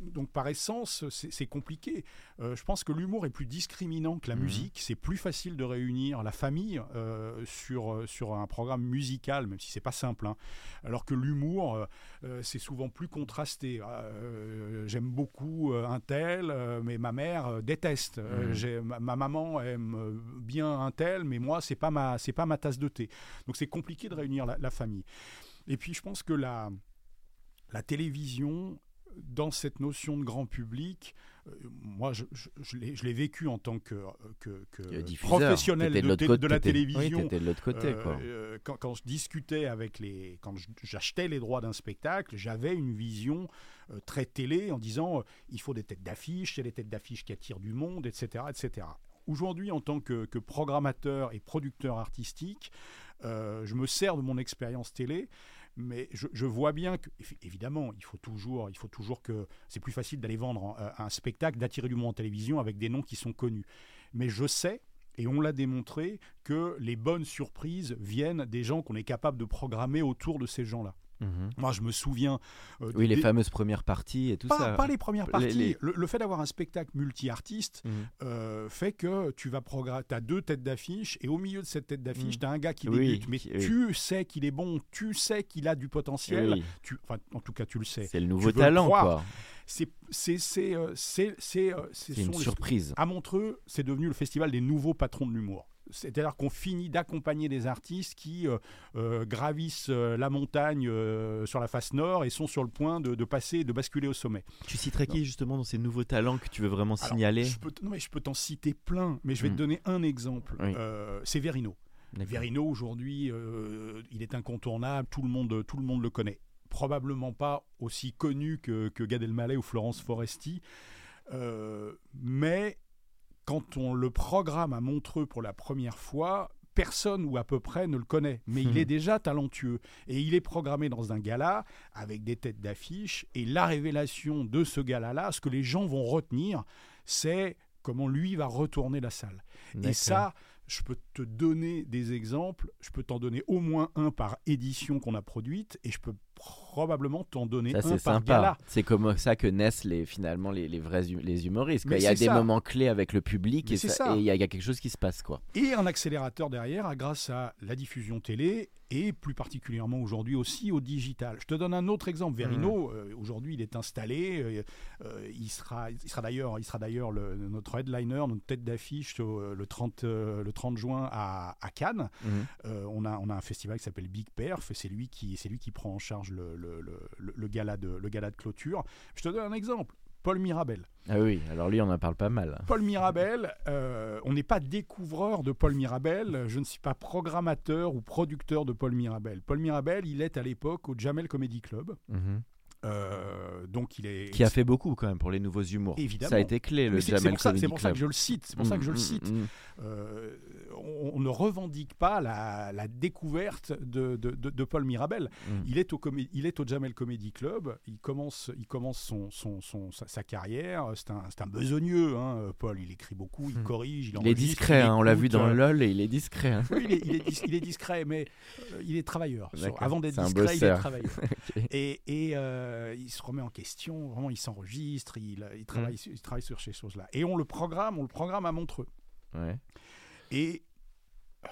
Donc par essence, c'est compliqué. Euh, je pense que l'humour est plus discriminant que la Mhm. musique. C'est plus facile de réunir la famille euh, sur, euh, sur un programme musical, même si c'est pas simple. hein. Alors que l'humour, euh, c'est souvent plus contrasté. Euh, J'aime beaucoup un tel, mais ma mère déteste. Mhm. ma, ma maman aime bien un tel, mais moi c'est pas ma c'est pas ma tasse de thé. Donc c'est compliqué de réunir la, la famille. Et puis je pense que la la télévision dans cette notion de grand public, euh, moi je, je- je l'ai- vécu en tant que, que- que Le diffuseur, professionnel de, côté- la télévision. Oui, t'étais de l'autre côté, Euh, quoi. euh, quand, quand je discutais avec les, quand j'achetais les droits d'un spectacle, j'avais une vision euh, très télé en disant il faut des têtes d'affiche, a des têtes d'affiche qui attirent du monde, etc., etc. Aujourd'hui, en tant que, que programmateur et producteur artistique, je me sers de mon expérience télé. Mais je, vois bien que, évi- évidemment, il faut toujours, il faut toujours que c'est plus facile d'aller vendre un, un spectacle, d'attirer du monde en télévision avec des noms qui sont connus. Mais je sais, et on l'a démontré, que les bonnes surprises viennent des gens qu'on est capable de programmer autour de ces gens-là. Mhm. Moi, je me souviens. euh, Oui, les fameuses premières parties et tout pas, ça. pas les premières parties. les- Le, le fait d'avoir un spectacle multi-artiste Mhm. euh, fait que tu vas programmer. Tu as deux têtes d'affiche et au milieu de cette tête d'affiche, Mm. tu as un gars qui Oui, débute. Mais qui- oui. tu sais qu'il est bon, tu sais qu'il a du potentiel. Oui, Tu, enfin, en tout cas, tu le sais. c'est le nouveau le talent, quoi. C'est euh, une les- surprise. à Montreux, c'est devenu le festival des nouveaux patrons de l'humour. C'est-à-dire qu'on finit d'accompagner des artistes qui euh, euh, gravissent euh, la montagne euh, sur la face nord et sont sur le point de, de passer, de basculer au sommet. Tu citerais qui justement dans ces nouveaux talents que tu veux vraiment Alors, signaler je peux, non, mais je peux t'en citer plein, mais je vais te donner un exemple. Oui. Euh, c'est Verino. Verino aujourd'hui, il est incontournable, tout le monde, tout le monde le connaît. Probablement pas aussi connu que, que Gad Elmaleh ou Florence Foresti, mais quand on le programme à Montreux pour la première fois, personne ou à peu près ne le connaît, mais il Mhm. est déjà talentueux et il est programmé dans un gala avec des têtes d'affiche et la révélation de ce gala-là, ce que les gens vont retenir, c'est comment lui va retourner la salle. Et ça, je peux te donner des exemples. Je peux t'en donner au moins un par édition qu'on a produite et je peux probablement t'en donner Ça, un par sympa. gala. C'est comme ça que naissent les, finalement les, les vrais les humoristes. Il y a des ça. moments clés avec le public Mais et il y, a il y a quelque chose qui se passe. quoi. Et un accélérateur derrière à- grâce à la diffusion télé et plus particulièrement aujourd'hui aussi au digital. Je te donne un autre exemple. Verino, Mmh. euh, aujourd'hui, il est installé. euh, euh, il sera, il sera d'ailleurs, notre headliner, notre tête d'affiche au- le 30, euh, le 30 juin à, à Cannes. Mhm. Euh, on, a, on a un festival qui s'appelle Big Perf et c'est lui qui, lui qui prend en charge le, le, le, le- le gala de, le gala de clôture. Je te donne un exemple. Paul Mirabel. Ah oui, alors lui, on en parle pas mal. Paul Mirabel, euh, on n'est pas découvreur de Paul Mirabel, je ne suis pas programmateur ou producteur de Paul Mirabel. Paul Mirabel, il est à l'époque au Jamel Comedy Club, Mhm. Euh, donc il est... Qui a fait beaucoup quand même pour les nouveaux humours. Évidemment. Ça a été clé, le c'est- pour ça, pour ça que je le cite. C'est pour ça que je le Mhm, cite. mhm. Euh, on, on ne revendique pas la, la découverte de, de- de- de Paul Mirabel. Mhm. Il est au, comé- il est au Jamel Comedy Club. Il commence, il commence son, son- son- sa, sa carrière. C'est un, besogneux, hein, Paul. Il écrit beaucoup, il Mhm. corrige, il Il est discret, il hein, on l'a vu dans euh, LOL et il est discret. hein. oui, il est, il est dis- il est discret, mais euh, il est travailleur. Avant d'être discret, il est travailleur. Et, et, euh, il se remet en question, vraiment, il s'enregistre, il, il, travaille, Mm. il travaille sur ces choses-là. Et on le programme, on le programme à Montreux. Ouais. Et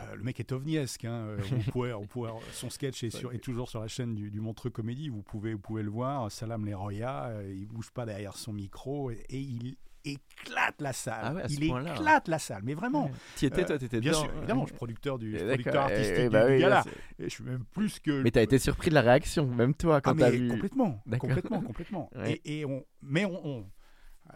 euh, le mec est ovniesque. Hein. Euh, vous pouvez, son sketch est, sur- est toujours sur la chaîne du, du Montreux Comédie. Vous pouvez, vous pouvez le voir. Salam Leroya, euh, il bouge pas derrière son micro et, et il éclate la salle. Ah ouais, il point-là. éclate la salle, mais vraiment. Tu étais, Euh, toi, t'étais Bien dedans. sûr, évidemment, je suis producteur du Eh, producteur d'accord, artistique eh, du, bah du oui, gala. Et je suis même plus que. Mais t'as été surpris de la réaction, même toi, quand Ah, t'as mais vu. complètement, complètement, complètement. Ouais. Et, et on, mais on, on,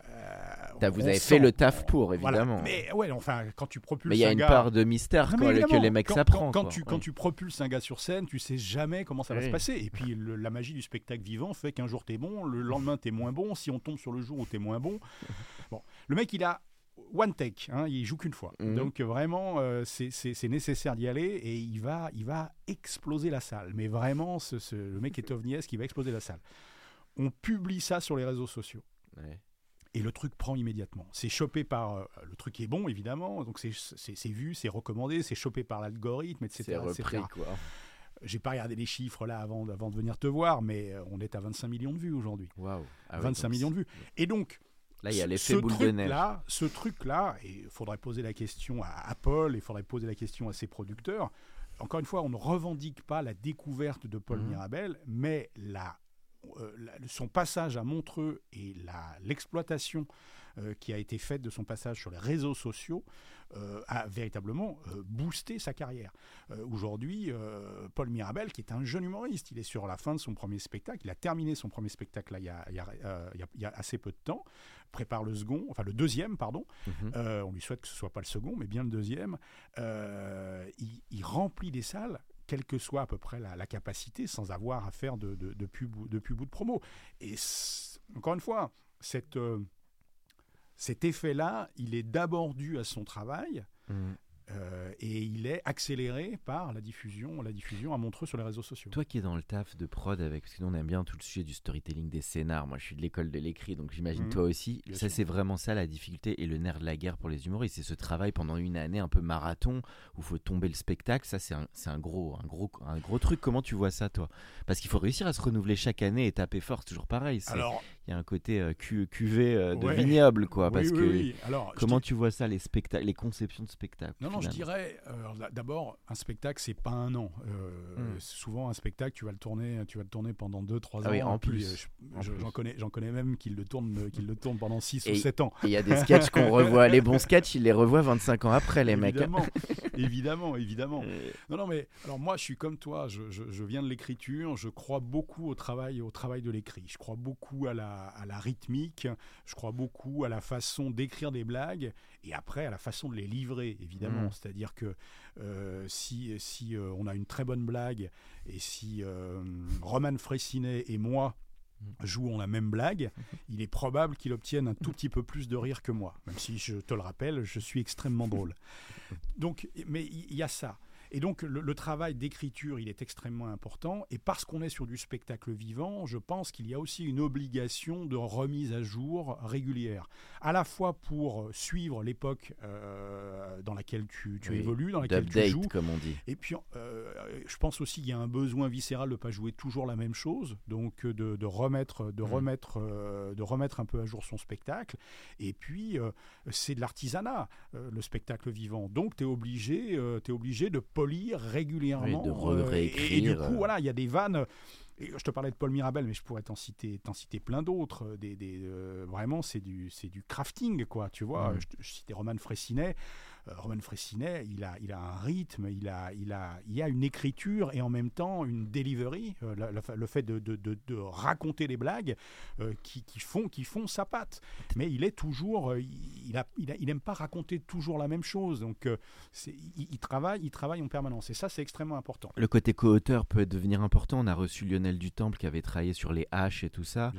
euh, T'as- vous avez fait le taf pour, Voilà. évidemment. Mais ouais, enfin, quand tu propulses Mais il y a un une gars- part de mystère Non, quoi, que les mecs quand, s'apprennent. quand, quand tu, quand Ouais. tu propulses un gars sur scène, tu sais jamais comment ça va Oui. se passer. Et puis le- la magie du spectacle vivant fait qu'un jour t'es bon, le lendemain t'es moins bon. Si on tombe sur le jour où t'es moins bon, bon, le mec il a one take, hein, il joue qu'une fois. Mhm. Donc vraiment euh, c'est- nécessaire d'y aller et il va, il va exploser la salle. Mais vraiment, ce, ce- le mec est ovniesque, il va exploser la salle. On publie ça sur les réseaux sociaux. Ouais. Et le truc prend immédiatement. C'est chopé par. euh, le truc est bon, évidemment. Donc c'est- vu, c'est recommandé, c'est chopé par l'algorithme, etc. C'est repris, etc. quoi. J'ai pas regardé les chiffres là avant, avant de venir te voir, mais euh, on est à 25 millions de vues aujourd'hui. Waouh. Ah ouais, 25 donc millions de vues. Et donc, Là, il y a ce- l'effet boule de neige. truc-là, ce truc-là, et il faudrait poser la question à Apple, il faudrait poser la question à ses producteurs. Encore une fois, on ne revendique pas la découverte de Paul Mhm. Mirabel, mais la- son passage à Montreux et l'exploitation euh, qui a été faite de son passage sur les réseaux sociaux euh, a véritablement euh, boosté sa carrière. Euh, Aujourd'hui, euh, Paul Mirabel, qui est un jeune humoriste, il est sur la fin de son premier spectacle, il a terminé son premier spectacle là, il, y a, il y a, euh, il y a- il y a assez peu de temps, prépare le second, enfin le deuxième, pardon. Mhm. Euh, on lui souhaite que ce soit pas le second, mais bien le deuxième. Euh, il, il remplit des salles quelle que soit à peu près la, capacité, sans avoir à faire de, de, de pub, de ou de promo. Et encore une fois, euh, cet effet-là, il est d'abord dû à son travail, Mhm. Euh, et il est accéléré par la diffusion, la diffusion à Montreux sur les réseaux sociaux. Toi qui es dans le taf de prod avec, parce que nous on aime bien tout le sujet du storytelling des scénars. Moi je suis de l'école de l'écrit, donc j'imagine Mhm. toi aussi. Ça c'est vraiment ça la difficulté et le nerf de la guerre pour les humoristes. C'est ce travail pendant une année un peu marathon où il faut tomber le spectacle. Ça c'est un, gros, un gros, un gros truc. Comment tu vois ça toi? Parce qu'il faut réussir à se renouveler chaque année et taper fort. Toujours pareil. Alors, Il y a un côté euh, cu- cuvée euh, de Ouais. vignoble quoi. oui, parce oui, que oui. Alors, comment tu vois ça les spectacles, les conceptions de spectacles Non, non, je dirais, euh, d'abord, un spectacle, c'est pas un an. Euh, Hmm. Souvent, un spectacle, tu vas le tourner, tu vas le tourner pendant 2-3 Ah ans. oui, en plus. je- En je- plus. J'en connais, j'en connais même qui le tournent, qui le tournent pendant 6 ou Et- 7 ans. Il y a des sketchs qu'on revoit. Les bons sketchs, ils les revoient 25 ans après les mecs. Évidemment, évidemment, évidemment. Euh, Non, non, mais alors moi, je suis comme toi. Je, je- je viens de l'écriture. Je crois beaucoup au travail, au travail de l'écrit. Je crois beaucoup à la, à la rythmique. Je crois beaucoup à la façon d'écrire des blagues et après à la façon de les livrer, évidemment. Mm. C'est-à-dire que euh, si, si euh, on a une très bonne blague et si euh, Roman Fressinet et moi jouons la même blague, il est probable qu'il obtienne un tout petit peu plus de rire que moi. Même si, je te le rappelle, je suis extrêmement drôle. Donc, mais il y a ça. Et donc le, le travail d'écriture, il est extrêmement important. Et parce qu'on est sur du spectacle vivant, je pense qu'il y a aussi une obligation de remise à jour régulière, à la fois pour euh, suivre l'époque euh, dans laquelle tu, tu Oui, évolues, dans laquelle tu joues. comme on dit. Et puis, euh, je pense aussi qu'il y a un besoin viscéral de ne pas jouer toujours la même chose, donc de, de remettre, de Mhm. remettre, euh, de remettre un peu à jour son spectacle. Et puis, c'est de l'artisanat, le spectacle vivant. Donc, tu es obligé, t'es obligé de polir régulièrement. Oui, de euh, et- et, du coup, euh. voilà, il y a des vannes. Et je te parlais de Paul Mirabel, mais je pourrais t'en citer, t'en citer plein d'autres. euh, Des, des, euh, vraiment, c'est du, c'est du crafting, quoi. Tu vois, je, je citais Roman Fressinet. Euh, Roman Fressinet, il a, il a un rythme, il a, il, a, il a une écriture et en même temps une delivery, euh, la- la- le fait de, de, de- de raconter des blagues euh, qui, qui font, qui font sa patte. Mais il est toujours, il, il, a, il, a- il aime pas raconter toujours la même chose. Donc, il, il travaille, il travaille en permanence. Et ça, c'est extrêmement important. Le côté co-auteur peut devenir important. On a reçu Lionel Dutemple qui avait travaillé sur les haches et tout ça.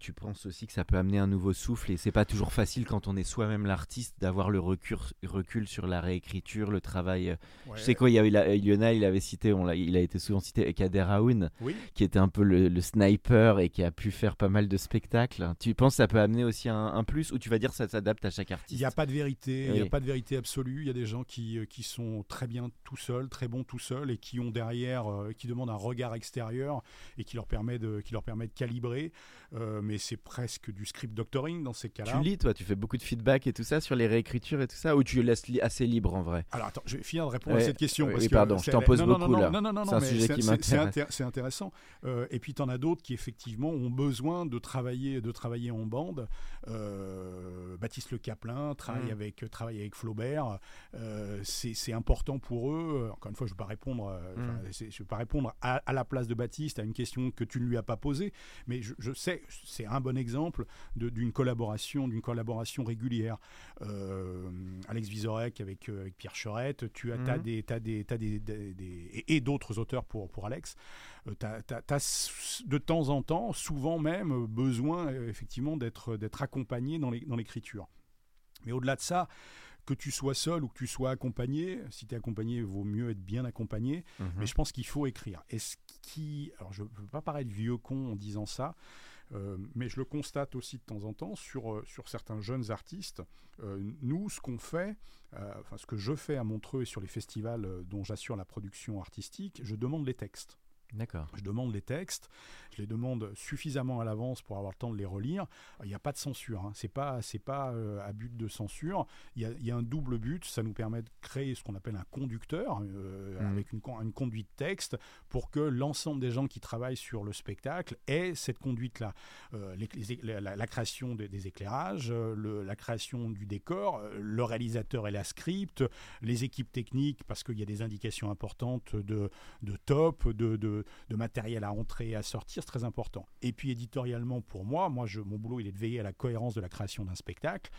Tu penses aussi que ça peut amener un nouveau souffle et c'est pas toujours facile quand on est soi-même l'artiste d'avoir le recul, recul sur la réécriture, le travail. euh, Je sais quoi, il y a eu la- Lionel, il avait cité, on il a été souvent cité, Kader Aoun, Oui. qui était un peu le, le sniper et qui a pu faire pas mal de spectacles. Tu penses que ça peut amener aussi un, un plus ou tu vas dire que ça s'adapte à chaque artiste? Il n'y a pas de vérité, il n'y a pas de vérité absolue. Il y a des gens qui, euh, qui sont très bien tout seuls, très bons tout seuls, et qui ont derrière, euh, qui demandent un regard extérieur et qui leur permet de, qui leur permet de calibrer. Euh, mais c'est presque du script doctoring dans ces Tu cas-là. lis, toi, tu fais beaucoup de feedback et tout ça sur les réécritures et tout ça, ou tu laisses li- assez libre en vrai. Alors attends, je vais finir de répondre à cette question. Oui, pardon, je t'en pose beaucoup là. Non, non, non, c'est un sujet qui m'intéresse. C'est intéressant. Euh, et puis tu en as d'autres qui effectivement ont besoin de travailler, de travailler en bande. Euh, Baptiste Le Caplin travaille, mm. avec, travaille avec Flaubert. Euh, c'est important pour eux. Encore une fois, je ne vais pas répondre, mm. je vais pas répondre à, la place de Baptiste à une question que tu ne lui as pas posée. Mais je, je sais, c'est un bon exemple d'une collaboration, d'une collaboration régulière. Alex Vizorek avec, avec Pierre Cherette, tu as, as, mhm. des, as des, as des, des, et, d'autres auteurs pour, pour Alex. Euh, tu as, de temps en temps, souvent même, besoin euh, effectivement d'être accompagné dans l'écriture. Mais au-delà de ça, que tu sois seul ou que tu sois accompagné, si tu es accompagné, il vaut mieux être bien accompagné, mhm. mais je pense qu'il faut écrire. Et ce qui, alors je ne veux pas paraître vieux con en disant ça, euh, mais je le constate aussi de temps en temps sur, euh, certains jeunes artistes. Euh, nous, ce qu'on fait, ce que je fais à Montreux et sur les festivals dont j'assure la production artistique, je demande les textes. D'accord. Je demande les textes, je les demande suffisamment à l'avance pour avoir le temps de les relire. Il n'y a pas de censure, hein. c'est pas c'est pas euh, à but de censure. Il y, a, un double but, ça nous permet de créer ce qu'on appelle un conducteur euh, mmh. avec une, une, conduite texte pour que l'ensemble des gens qui travaillent sur le spectacle aient cette conduite là. Euh, la, création des, éclairages, la création du décor, le réalisateur et la script, les équipes techniques parce qu'il y a des indications importantes de, de top, de, de de, matériel à entrer et à sortir, c'est très important. Et puis éditorialement, pour moi, moi je, mon boulot, il est de veiller à la cohérence de la création d'un spectacle,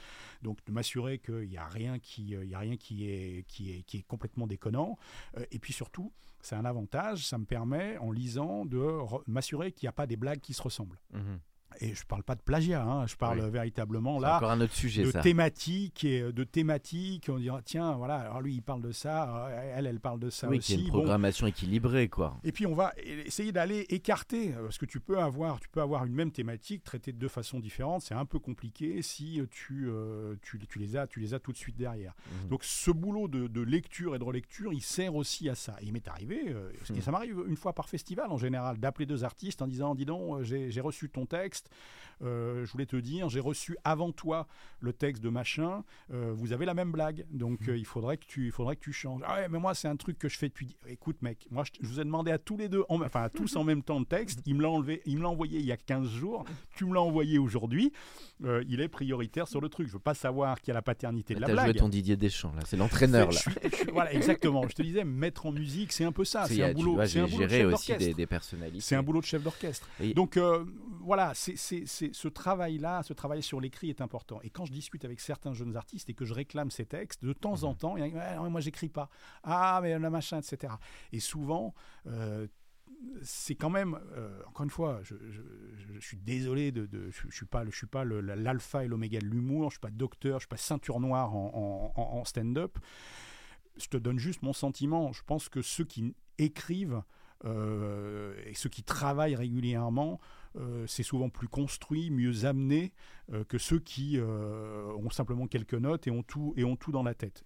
donc de m'assurer qu'il n'y a rien, qui, euh, il y a rien qui, est, qui, est, qui est complètement déconnant. Euh, et puis surtout, c'est un avantage, ça me permet, en lisant, de m'assurer qu'il n'y a pas des blagues qui se ressemblent. Mhm et je parle pas de plagiat, hein, je parle véritablement là encore un autre sujet, de thématiques et de thématiques. On dira tiens voilà, alors lui il parle de ça, elle elle parle de ça oui, aussi. Oui, une programmation équilibrée quoi. Et puis on va essayer d'aller écarter parce que tu peux avoir tu peux avoir une même thématique traitée de deux façons différentes. C'est un peu compliqué si tu, euh, tu, tu, les as tu les as tout de suite derrière. Mhm. Donc ce boulot de, de, lecture et de relecture, il sert aussi à ça. Et il m'est arrivé, euh, ça m'arrive une fois par festival en général, d'appeler deux artistes en disant dis donc j'ai reçu ton texte euh, je voulais te dire, j'ai reçu avant toi le texte de machin, euh, vous avez la même blague, donc mmh. euh, il, faudrait que tu, il faudrait que tu changes. Ah ouais, mais moi c'est un truc que je fais depuis... Écoute mec, moi je, vous ai demandé à tous les deux, enfin à tous en même temps le texte, il me l'a enlevé, il me l'a envoyé il y a 15 jours, tu me l'as envoyé aujourd'hui, il est prioritaire sur le truc, je veux pas savoir qui a la paternité de la blague. Joué ton Didier Deschamps là, c'est l'entraîneur là. voilà, exactement, je te disais, mettre en musique c'est un peu ça, c'est un boulot, c'est un boulot de chef personnalités. C'est un boulot de chef d'orchestre. Donc voilà, c'est ce travail-là, ce travail sur l'écrit est important. Et quand je discute avec certains jeunes artistes et que je réclame ces textes, de temps en mhm. temps, il y a, moi j'écris pas. Ah, mais le machin, etc. Et souvent, euh, c'est quand même, euh, encore une fois, je, suis désolé de, je, ne suis pas, je suis pas l'alpha et l'oméga de l'humour, je suis pas docteur, je suis pas ceinture noire en, stand-up. Je te donne juste mon sentiment. Je pense que ceux qui écrivent euh, et ceux qui travaillent régulièrement c'est souvent plus construit, mieux amené euh, que ceux qui euh, ont simplement quelques notes et ont tout, et ont tout dans la tête.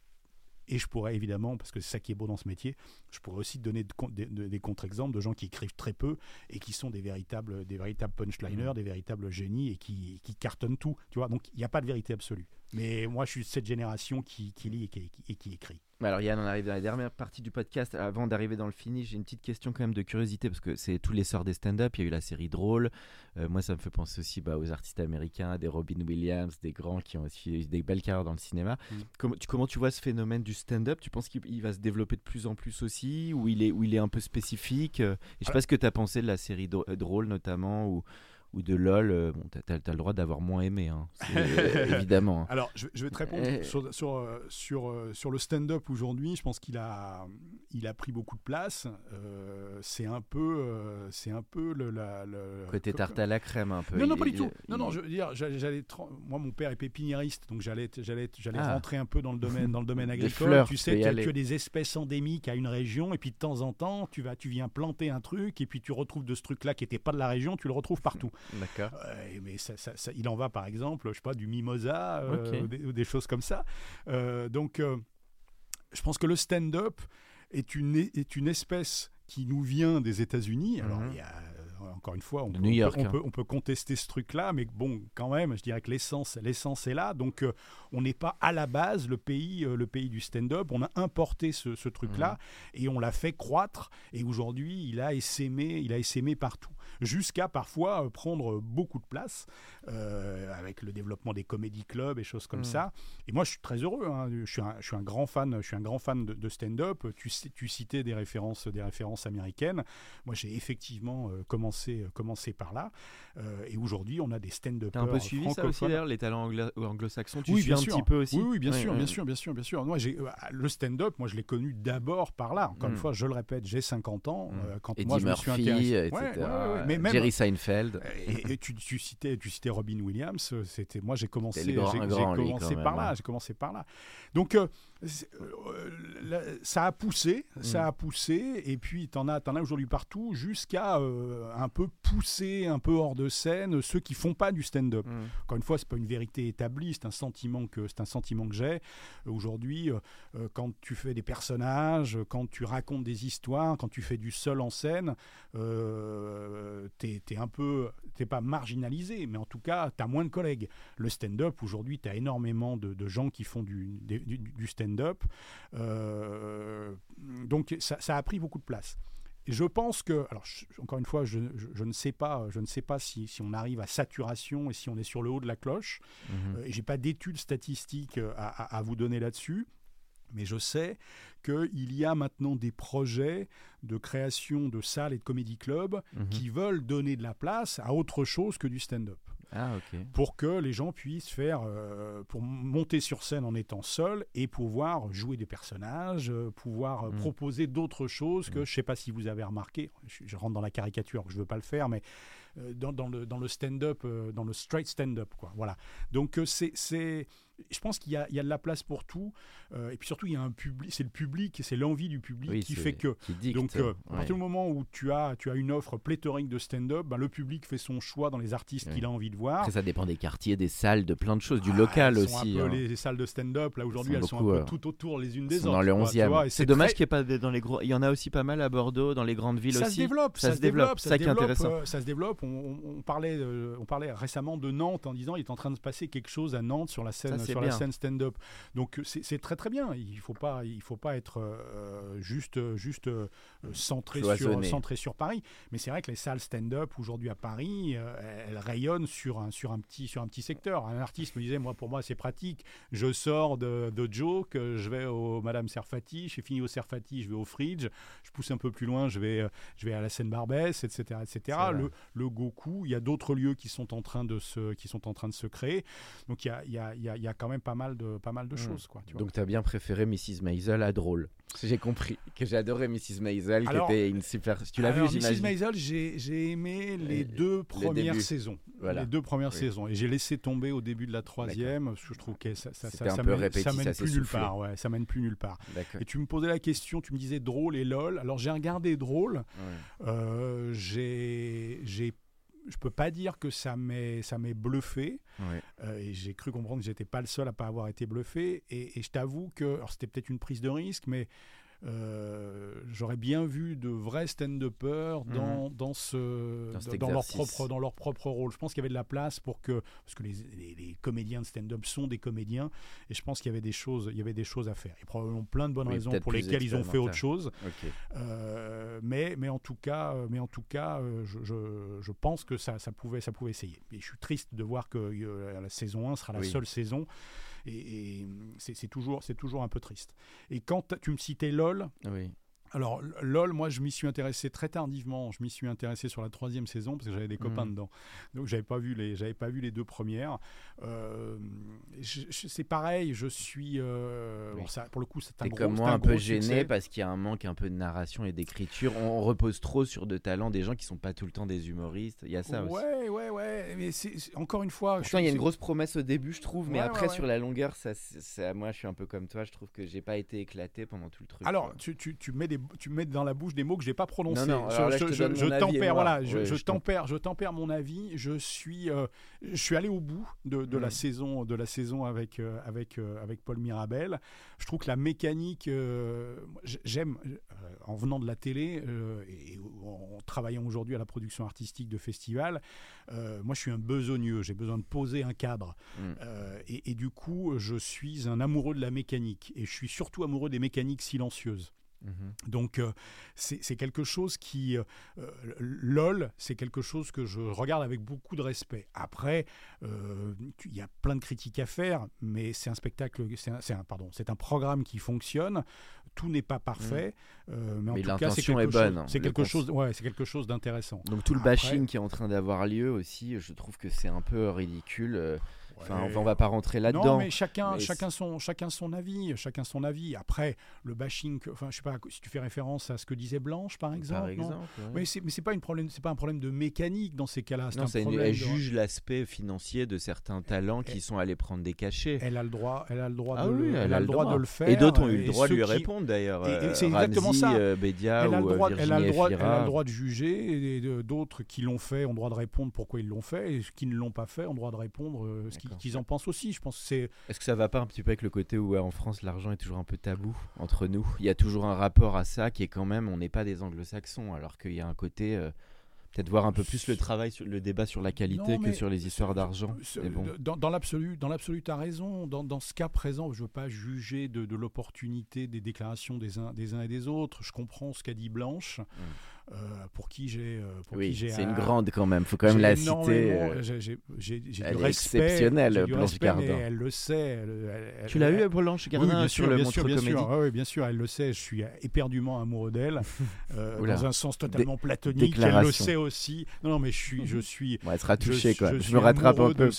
Et je pourrais évidemment, parce que c'est ça qui est beau dans ce métier, je pourrais aussi donner des contre-exemples de gens qui écrivent très peu et qui sont des véritables, des véritables punchliners, mmh. des véritables génies et qui, qui cartonnent tout. Tu vois, donc il n'y a pas de vérité absolue. Mais moi, je suis de cette génération qui, lit et qui écrit. Alors Yann, on arrive dans la dernière partie du podcast. Avant d'arriver dans le fini, j'ai une petite question quand même de curiosité parce que c'est tous les sorts des stand-up. Il y a eu la série Drôle. Euh, moi, ça me fait penser aussi bah, aux artistes américains, des Robin Williams, des grands qui ont aussi eu des belles carrières dans le cinéma. Mm. Comment, tu, comment tu vois ce phénomène du stand-up? Tu penses qu'il va se développer de plus en plus aussi? Ou il est, il est un peu spécifique? Je sais pas ce que tu as pensé de la série Drôle notamment ou ou de LOL, euh, bon, tu as, le droit d'avoir moins aimé, hein. évidemment. Hein. Alors, je, vais te répondre eh. sur, sur, euh, sur, euh, sur le stand-up aujourd'hui. Je pense qu'il a, il a pris beaucoup de place. c'est un peu, c'est un peu le, la, le côté tarte à la crème un peu. Non, non, pas du tout. Non, non, je veux dire, j'allais, moi, mon père est pépiniériste, donc j'allais, j'allais, j'allais ah. rentrer un peu dans le domaine, dans le domaine agricole. tu sais, tu as que des espèces endémiques à une région, et puis de temps en temps, tu vas, tu viens planter un truc, et puis tu retrouves de ce truc-là qui n'était pas de la région, tu le retrouves partout. D'accord. Euh, mais ça, il en va par exemple, je sais pas, du mimosa, euh, ou, des, choses comme ça. Euh, donc, je pense que le stand-up est une, est une espèce qui nous vient des États-Unis. Alors, mhm. il y a encore une fois, on, De peut, New on York, peut- on, hein. peut, on peut contester ce truc-là, mais bon, quand même, je dirais que l'essence, l'essence est là. Donc, euh, on n'est pas à la base le pays, euh, le pays du stand-up. On a importé ce, ce truc-là et on l'a fait croître. Et aujourd'hui, il a essaimé, il a essaimé partout, jusqu'à parfois euh, prendre beaucoup de place euh, avec le développement des comédie clubs et choses comme Mm. ça. Et moi, je suis très heureux. hein. Je, suis un, je suis un grand fan. Je suis un grand fan de, de stand-up. Tu, ci- tu citais des références, des références américaines. Moi, j'ai effectivement euh, commencé, euh, commencé par là. Euh, et aujourd'hui, on a des stand-uppers T'as un peu suivi ça aussi d'ailleurs, les talents anglo- anglo-saxons? Tu oui, suis bien un sûr. petit peu aussi? Oui, oui, bien Ouais, sûr, ouais. bien sûr, bien sûr, bien sûr. Moi, j'ai euh, le stand-up, moi, je l'ai connu d'abord par là. Encore Mm. une fois, je le répète, j'ai 50 ans. Mm. euh, quand Eddie moi, je me suis intéressé. etc. Ouais, mais même- Jerry Seinfeld. et, et tu, tu citais, tu citais Robin Williams. euh, C'était moi, j'ai commencé, grand- j'ai- commencé par même, là. hein. J'ai commencé par là. Donc, euh, euh, ça a poussé, ça Mm. a poussé, et puis t'en as, t'en as aujourd'hui partout, jusqu'à euh, un peu pousser, un peu hors de scène, ceux qui font pas du stand-up. Mm. Encore une fois, c'est pas une vérité établie, c'est un sentiment que c'est un sentiment que j'ai. Euh, Aujourd'hui, euh, euh, quand tu fais des personnages, euh, quand tu racontes des histoires, quand tu fais du seul en scène, euh, t'es es un peu, t'es pas marginalisé, mais en tout cas, t'as moins de collègues. Le stand-up aujourd'hui, t'as énormément de, de gens qui font du, du- du- du stand-up, Euh, donc ça, ça a pris beaucoup de place. Et Je pense que, alors je- encore une fois, je, je- je ne sais pas, je ne sais pas si, si on arrive à saturation et si on est sur le haut de la cloche. Mhm. Euh, j'ai pas d'études statistiques euh, à, à- à vous donner là-dessus, mais je sais qu'il y a maintenant des projets de création de salles et de comédie clubs Mhm. qui veulent donner de la place à autre chose que du stand-up Ah pour que les gens puissent faire, euh, pour monter sur scène en étant seuls et pouvoir jouer des personnages, euh, pouvoir euh, Mm. proposer d'autres choses que Mm. je sais pas si vous avez remarqué, je, je rentre dans la caricature, je veux pas le faire, mais dans, dans le, dans le stand-up, dans le straight stand-up, quoi. Voilà. Donc c'est, je pense qu'il y a, il y a de la place pour tout, euh, et puis surtout il y a un public, c'est le public, c'est l'envie du public Oui, qui fait que qui dicte, donc, euh, à partir du moment où tu as, tu as une offre pléthorique de stand-up, ben, le public fait son choix dans les artistes Ouais. qu'il a envie de voir. Après, ça dépend des quartiers, des salles, de plein de choses, du Ah, local elles sont aussi. Un peu hein. les, les salles de stand-up, là aujourd'hui, elles sont un peu euh, tout autour les unes des autres. dans le quoi, tu 11e. vois, et C'est dommage très- qu'il n'y ait pas dans les gros. Il y en a aussi pas mal à Bordeaux, dans les grandes villes ça aussi. se développe, Ça ça, se développe, ça ça qui est intéressant. ça se développe. On parlait récemment de Nantes en disant il est en train de se passer quelque chose à Nantes sur la scène, Sur la bien. scène stand-up. Donc c'est très très bien. Il faut pas, il faut pas être euh, juste, juste euh, centré sur, centré sur Paris. Mais c'est vrai que les salles stand-up aujourd'hui à Paris, euh, elles rayonnent sur un, sur un petit, sur un petit secteur. Un artiste me disait moi pour moi c'est pratique. Je sors de, de joke, je vais au Madame Serfati, j'ai fini au Serfati, je vais au Fridge, je pousse un peu plus loin, je vais, je vais à la Seine Barbès, etc., etc. Le, le Goku, il y a d'autres lieux qui sont en train de se, qui sont en train de se créer. Donc il y a, il y a, il y a, il y a quand même pas mal de, pas mal de Mm. choses, quoi. tu vois. Donc tu as bien préféré Mrs. Maisel à drôle. J'ai compris que adoré Mrs. Maisel, qui Alors- était une super. Tu l'as vu, Alors, Mrs. j'imagine. Maisel, j'ai j'ai aimé les Les- deux premières débuts. saisons. Voilà. Les deux premières Oui. saisons. Et j'ai laissé tomber au début de la troisième, parce que je trouve que ça, ça, ça, ça mène, répétitif, ça mène plus nulle part. Ouais, ça mène plus nulle part. Et tu me posais la question, tu me disais drôle et lol. Alors j'ai regardé drôle. Ouais. Euh, j'ai, j'ai, je peux pas dire que ça m'ait, ça m'est bluffé. Euh, et j'ai cru comprendre que j'étais pas le seul à pas avoir été bluffé. Et, et je t'avoue que, alors c'était peut-être une prise de risque, mais j'aurais bien vu de vrais stand-uppers dans, dans, ce, Mhm. Dans leur propre, dans leur propre rôle. Je pense qu'il y avait de la place pour que, parce que les, les- les comédiens de stand-up sont des comédiens, et je pense qu'il y avait des choses, il y avait des choses à faire. Et probablement plein de bonnes Oui, raisons pour lesquelles ils ont fait autre chose. Euh, mais, mais en tout cas, euh, mais en tout cas euh, je, je- je pense que ça, ça, pouvait, ça pouvait essayer. Et je suis triste de voir que euh, la saison 1 sera la Oui. seule saison. Et, et c'est toujours, toujours un peu triste. Et quand tu me citais LOL. Alors LOL, moi je m'y suis intéressé très tardivement. Je m'y suis intéressé sur la troisième saison parce que j'avais des copains Mhm. dedans. Donc j'avais pas vu les, j'avais pas vu les deux premières. Euh, je- je- c'est pareil, je suis. euh, Oui. bon, ça, pour le coup, c'est un gros, comme moi un, peu gêné succès. parce qu'il y a un manque un peu de narration et d'écriture. On, on repose trop sur de talents des gens qui sont pas tout le temps des humoristes. Il y a ça aussi. Ouais, ouais, ouais. Mais c'est encore une fois. Pourtant, il y a je- une grosse promesse au début, je trouve, mais Ouais, après, ouais, ouais. sur la longueur, ça, moi, je suis un peu comme toi. Je trouve que j'ai pas été éclaté pendant tout le truc. Alors, tu, tu, tu mets des tu me mets dans la bouche des mots que j'ai pas prononcés. Non, non, là, je tempère, voilà, je, Ouais, tempère, je tempère mon avis. Je suis, euh, je suis allé au bout de, de la Mm. saison, de la saison avec euh, avec euh, avec Paul Mirabel. Je trouve que la mécanique, j'aime en venant de la télé et en travaillant aujourd'hui à la production artistique de festivals. euh, moi, je suis un besogneux. J'ai besoin de poser un cadre. Mm. Et, et du coup, je suis un amoureux de la mécanique. Et je suis surtout amoureux des mécaniques silencieuses. Mhm. Donc euh, c'est quelque chose qui... euh, euh, LOL, c'est quelque chose que je regarde avec beaucoup de respect. Après, euh, il y a plein de critiques à faire, mais c'est un spectacle, c'est un, pardon, c'est un programme qui fonctionne. Tout n'est pas parfait, euh, mais en Mais tout cas, c'est quelque, chose- bonne, quelque chose, ouais, c'est quelque chose d'intéressant. Donc tout le Après- bashing qui est en train d'avoir lieu aussi, je trouve que c'est un peu ridicule. Euh, Enfin, Ouais. on va pas rentrer Non, là-dedans. mais chacun, Mais chacun, son, chacun son avis, chacun son avis. Après, le bashing, enfin, je sais pas si tu fais référence à ce que disait Blanche, par exemple. Par non exemple. ouais. Mais c'est, mais c'est pas une problème, c'est pas un problème de mécanique dans ces cas-là. Non, un c'est une- problème. elle de- juge l'aspect financier de certains talents qui Elle- sont allés prendre des cachets. Elle a le droit, elle a le droit, Ah de, oui, le, elle a le droit de le faire. Et d'autres ont eu le droit de lui qui- répondre d'ailleurs. Et- et euh, c'est exactement ça. euh, Bédia Elle a, ou le euh, droit, elle, a Virginie le droit, elle a Efira. le droit de juger, et d'autres qui l'ont fait ont le droit de répondre pourquoi ils l'ont fait, et ceux qui ne l'ont pas fait ont le droit de répondre euh, ce qu'ils, en pensent aussi. Je pense que c'est Est-ce que ça va pas un petit peu avec le côté où en France l'argent est toujours un peu tabou entre nous? Il y a toujours un rapport à ça qui est quand même on n'est pas des anglo-saxons alors qu'il y a un côté euh, peut-être voir un peu plus le travail sur le débat sur la qualité Non, que sur les histoires d'argent. Bon. Dans, dans l'absolu, dans l'absolu, tu as raison. Dans, dans ce cas présent, je ne veux pas juger de, de l'opportunité des déclarations des uns, des uns et des autres. Je comprends ce qu'a dit Blanche, euh, pour qui j'ai, euh. Oui, j'ai c'est une un- grande quand même, faut quand même la citer. euh. J'ai, du est respect. exceptionnelle, Blanche Gardin. Elle le sait. elle- elle- Tu l'as elle- eu Blanche oui, Gardin bien sur sûr, le bien Montre sûr, bien Comédie sûr. Ouais, ouais, bien sûr, elle le sait. Je suis éperdument amoureux d'elle, euh, dans un sens totalement platonique. Elle le sait aussi. Non, non, mais je suis, je suis, Bon, elle sera je touchée quoi. je me rattrape un peu.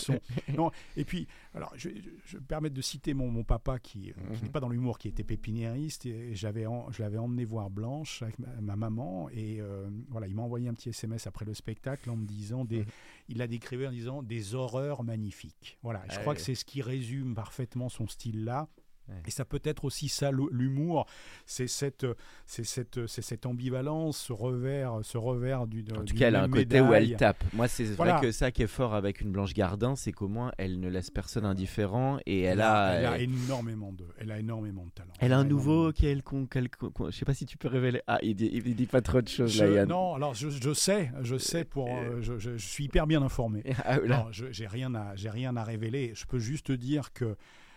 Non, et puis, alors, je, je- me permettre de citer mon, mon papa qui, qui n'est Mhm. pas dans l'humour, qui était pépiniériste, et j'avais, en- je l'avais emmené voir Blanche avec ma, ma maman, et euh, voilà, il m'a envoyé un petit SMS après le spectacle en me disant, des, Mhm. il l'a décrivé en disant des horreurs magnifiques. Voilà, je crois ouais. que c'est ce qui résume parfaitement son style-là. Ouais. Et ça peut être aussi ça l'humour, c'est cette, c'est cette, c'est cette ambivalence, ce revers, ce revers du. En tout cas, elle a un côté où elle tape. Moi, c'est Voilà. vrai que ça qui est fort avec une Blanche Gardin, c'est qu'au moins elle ne laisse personne indifférent et elle, Elle a. a, elle a elle- énormément de, elle a énormément de talent. elle a un nouveau de- quel con, quel con- con- je sais pas si tu peux révéler. Ah, il dit, il dit pas trop de choses Je- là, Yann. non, alors je, je sais, je sais pour, euh, je, je- je suis hyper bien informé. Ah, là. Non, je- j'ai rien à, j'ai rien à révéler. Je peux juste te dire que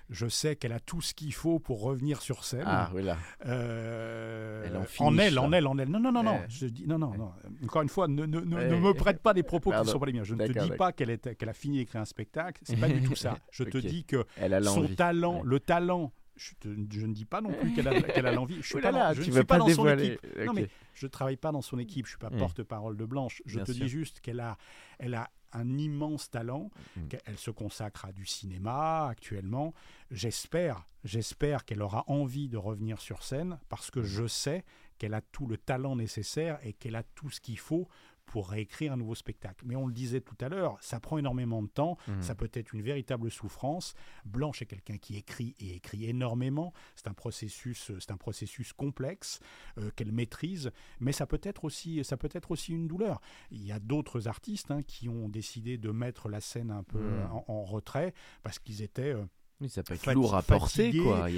je sais qu'elle a tout ce qu'il faut pour revenir sur scène. Ah, voilà. Euh, Elle en elle, là. en elle, en elle. Non, non, non, non. Je dis, non, non, non. Encore une fois, ne, ne, ne- ne me prête pas des propos qui ne sont pas les miens. Je ne te dis pas qu'elle a fini d'écrire un spectacle. C'est pas du tout ça. Je te dis que Elle a son talent, Ouais. le talent. Je, te- je ne dis pas non plus qu'elle a, l'envie. Je suis Ouh pas là là, dans, je tu ne suis pas pas dans son équipe. Non, mais je travaille pas dans son équipe. Je suis pas Mm. porte-parole de Blanche. Je Bien te sûr. dis juste qu'elle a, elle a un immense talent. Mm. qu'elle se consacre à du cinéma actuellement. J'espère, j'espère qu'elle aura envie de revenir sur scène parce que je sais qu'elle a tout le talent nécessaire et qu'elle a tout ce qu'il faut pour réécrire un nouveau spectacle. Mais on le disait tout à l'heure, ça prend énormément de temps, Mhm. ça peut être une véritable souffrance. Blanche est quelqu'un qui écrit et écrit énormément. C'est un processus, c'est un processus complexe euh, qu'elle maîtrise, mais ça peut être aussi, ça peut être aussi une douleur. Il y a d'autres artistes hein, qui ont décidé de mettre la scène un peu Mhm. en, en retrait parce qu'ils étaient euh, Oui, ça peut être lourd à porter, quoi.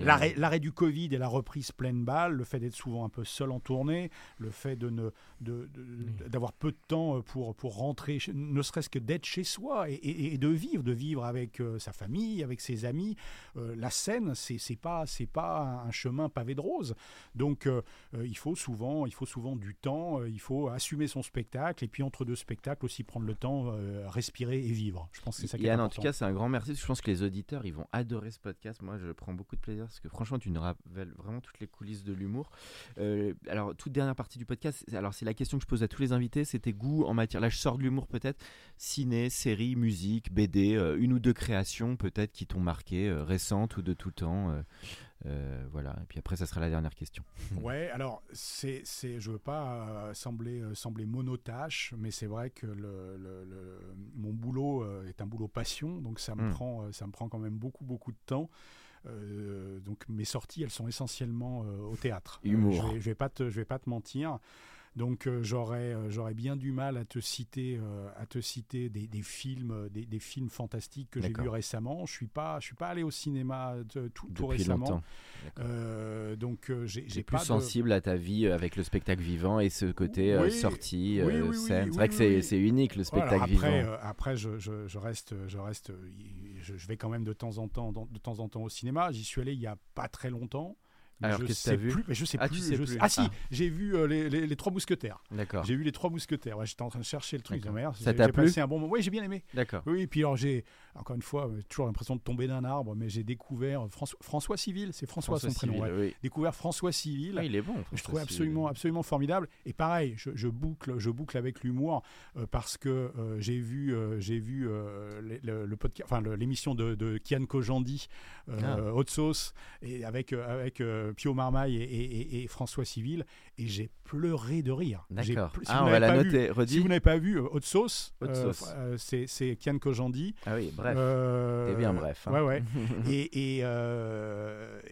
A- L'arrêt du Covid et la reprise pleine balle, le fait d'être souvent un peu seul en tournée, le fait de ne de- de- d'avoir peu de temps euh, pour, pour rentrer, ne serait-ce que d'être chez soi et, et- et de vivre, de vivre avec euh, sa famille, avec ses amis. Euh, la scène, c'est c'est pas c'est pas un chemin pavé de roses. Donc euh, euh, il faut souvent il faut souvent du temps, euh, il faut assumer son spectacle et puis entre deux spectacles aussi prendre le temps, euh, respirer et vivre. Je pense que c'est ça qui est Yann, en tout cas, c'est un grand merci. Je pense que les auditeurs, ils vont adorer ce podcast. Moi, je prends beaucoup de plaisir parce que franchement, tu nous révèles vraiment toutes les coulisses de l'humour. Euh, alors, toute dernière partie du podcast, c'est- alors c'est la question que je pose à tous les invités, c'était goût en matière. Là, je sors de l'humour peut-être. Ciné, série, musique, BD, euh, une ou deux créations peut-être qui t'ont marqué, euh, récentes ou de tout temps. Euh, voilà. Et puis après, ça sera la dernière question. Ouais, alors c'est, c'est, je veux pas euh, sembler, euh, sembler monotache, mais c'est vrai que le, le- le- mon boulot est un boulot passion, donc ça me Mm. prend, ça me prend quand même beaucoup, beaucoup de temps. donc mes sorties, elles sont essentiellement au théâtre. Humour. je vais, vais pas te, je vais pas te mentir. Donc euh, j'aurais euh, j'aurais bien du mal à te citer euh, à te citer des, des films des, des, films fantastiques que j'ai vus récemment. Je suis pas je suis pas allé au cinéma tout, tout récemment. donc j'ai plus sensible à ta vie avec le spectacle vivant et ce côté sortie scène. c'est vrai que c'est unique le spectacle après, vivant. après je, je, je, reste je reste je, je, vais quand même de temps en temps de temps en temps au cinéma. J'y suis allé il y a pas très longtemps. Alors qu'est-ce que tu as vu plus, mais je sais ah, plus. Tu sais plus. Ah si, ah. j'ai vu euh, les, les, les, Trois Mousquetaires. D'accord. J'ai vu les Trois Mousquetaires. Ouais, J'étais en train de chercher le truc. Ça t'a plu un bon moment. Oui, j'ai bien aimé. D'accord. Oui, et puis alors j'ai encore une fois toujours l'impression de tomber d'un arbre, mais j'ai découvert François, François Civil. C'est François, son prénom. Oui. Découvert François Civil. Ah, il est bon. Je trouvais absolument absolument formidable. Et pareil, je, je boucle je boucle avec l'humour euh, parce que euh, j'ai vu euh, j'ai vu le, le, podcast, enfin l'émission de, de Kian Kojandi, ah. Haute Sauce, et avec avec Pio Marmaille et et, François Civil, et j'ai pleuré de rire. D'accord. Si ah, on va la noter. Si vous n'avez pas vu euh, Haute Sauce, euh, euh, c'est Kian Kojandi. Ah oui, bref. T'es bien bref. Hein. Ouais, ouais. et, et,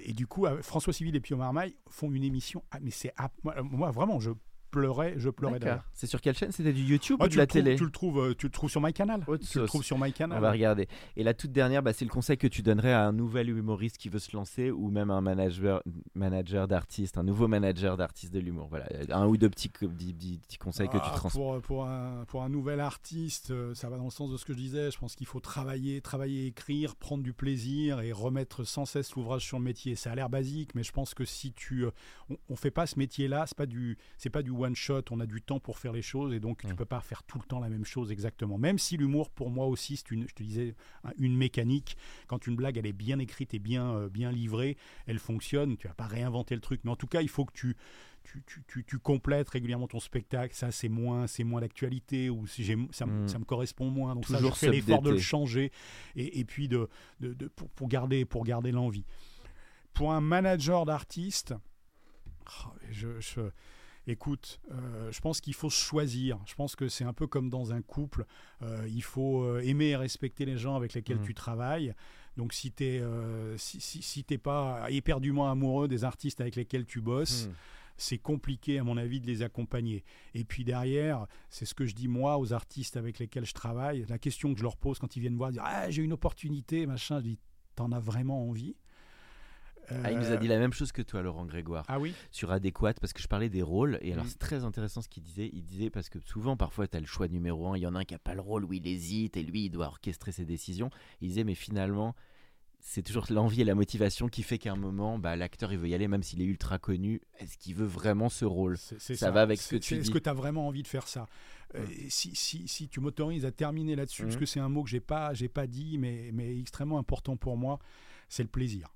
et, du coup, François Civil et Pio Marmaille font une émission. Ah, mais c'est. moi, vraiment, je pleurais, je pleurais d'ailleurs. C'est sur quelle chaîne? C'était du YouTube ah, ou de la télé? tu le, trouves, euh, tu le trouves sur MyCanal. tu le trouves sur MyCanal. On va regarder. Et la toute dernière, bah, c'est le conseil que tu donnerais à un nouvel humoriste qui veut se lancer ou même un manager, manager d'artiste, un nouveau manager d'artiste de l'humour. Voilà, un ou deux petits, petits, conseils que tu ah, transmets. Pour, pour, un, pour un nouvel artiste, euh, ça va dans le sens de ce que je disais. Je pense qu'il faut travailler, travailler, écrire, prendre du plaisir et remettre sans cesse l'ouvrage sur le métier. Ça a l'air basique, mais je pense que si tu, euh, on, on fait pas ce métier-là, c'est pas du, c'est pas du one shot, on a du temps pour faire les choses et donc tu tu peux pas faire tout le temps la même chose exactement. Même si l'humour pour moi aussi c'est une, je te disais, une mécanique. Quand une blague elle est bien écrite et bien euh, bien livrée, elle fonctionne. Tu vas pas réinventer le truc, mais en tout cas il faut que tu tu, tu, tu, complètes régulièrement ton spectacle. Ça, c'est moins, c'est moins d'actualité ou si ça, hmm. ça, me correspond moins. Donc Toujours ça, je fais l'effort de le changer et, et puis de, de, de pour, pour, garder, pour garder l'envie. Pour un manager d'artiste, oh, je, je, écoute, euh, je pense qu'il faut choisir. Je pense que c'est un peu comme dans un couple. Euh, il faut euh, aimer et respecter les gens avec lesquels mmh. tu travailles. Donc si tu n'es si, si, pas éperdument amoureux des artistes avec lesquels tu bosses, mmh c'est compliqué à mon avis de les accompagner. Et puis derrière, c'est ce que je dis moi aux artistes avec lesquels je travaille, la question que je leur pose quand ils viennent voir, dire ah, j'ai une opportunité, machin, je dis t'en as vraiment envie? Ah, il nous a dit la même chose que toi, Laurent Grégoire. Ah oui Sur Adéquate, parce que je parlais des rôles. Et alors, mm. c'est très intéressant ce qu'il disait. Il disait, parce que souvent, parfois, tu as le choix numéro un. Il y en a un qui n'a pas le rôle où il hésite et lui, il doit orchestrer ses décisions. Il disait, mais finalement, c'est toujours l'envie et la motivation qui fait qu'à un moment, bah, l'acteur, il veut y aller, même s'il est ultra connu. Est-ce qu'il veut vraiment ce rôle? Ça, va avec ce que tu dis. Est-ce que tu as vraiment envie de faire ça? Euh, mm. si, si, si, tu m'autorises à terminer là-dessus, parce mm. que c'est un mot que j'ai pas, pas dit, mais, mais extrêmement important pour moi, c'est le plaisir.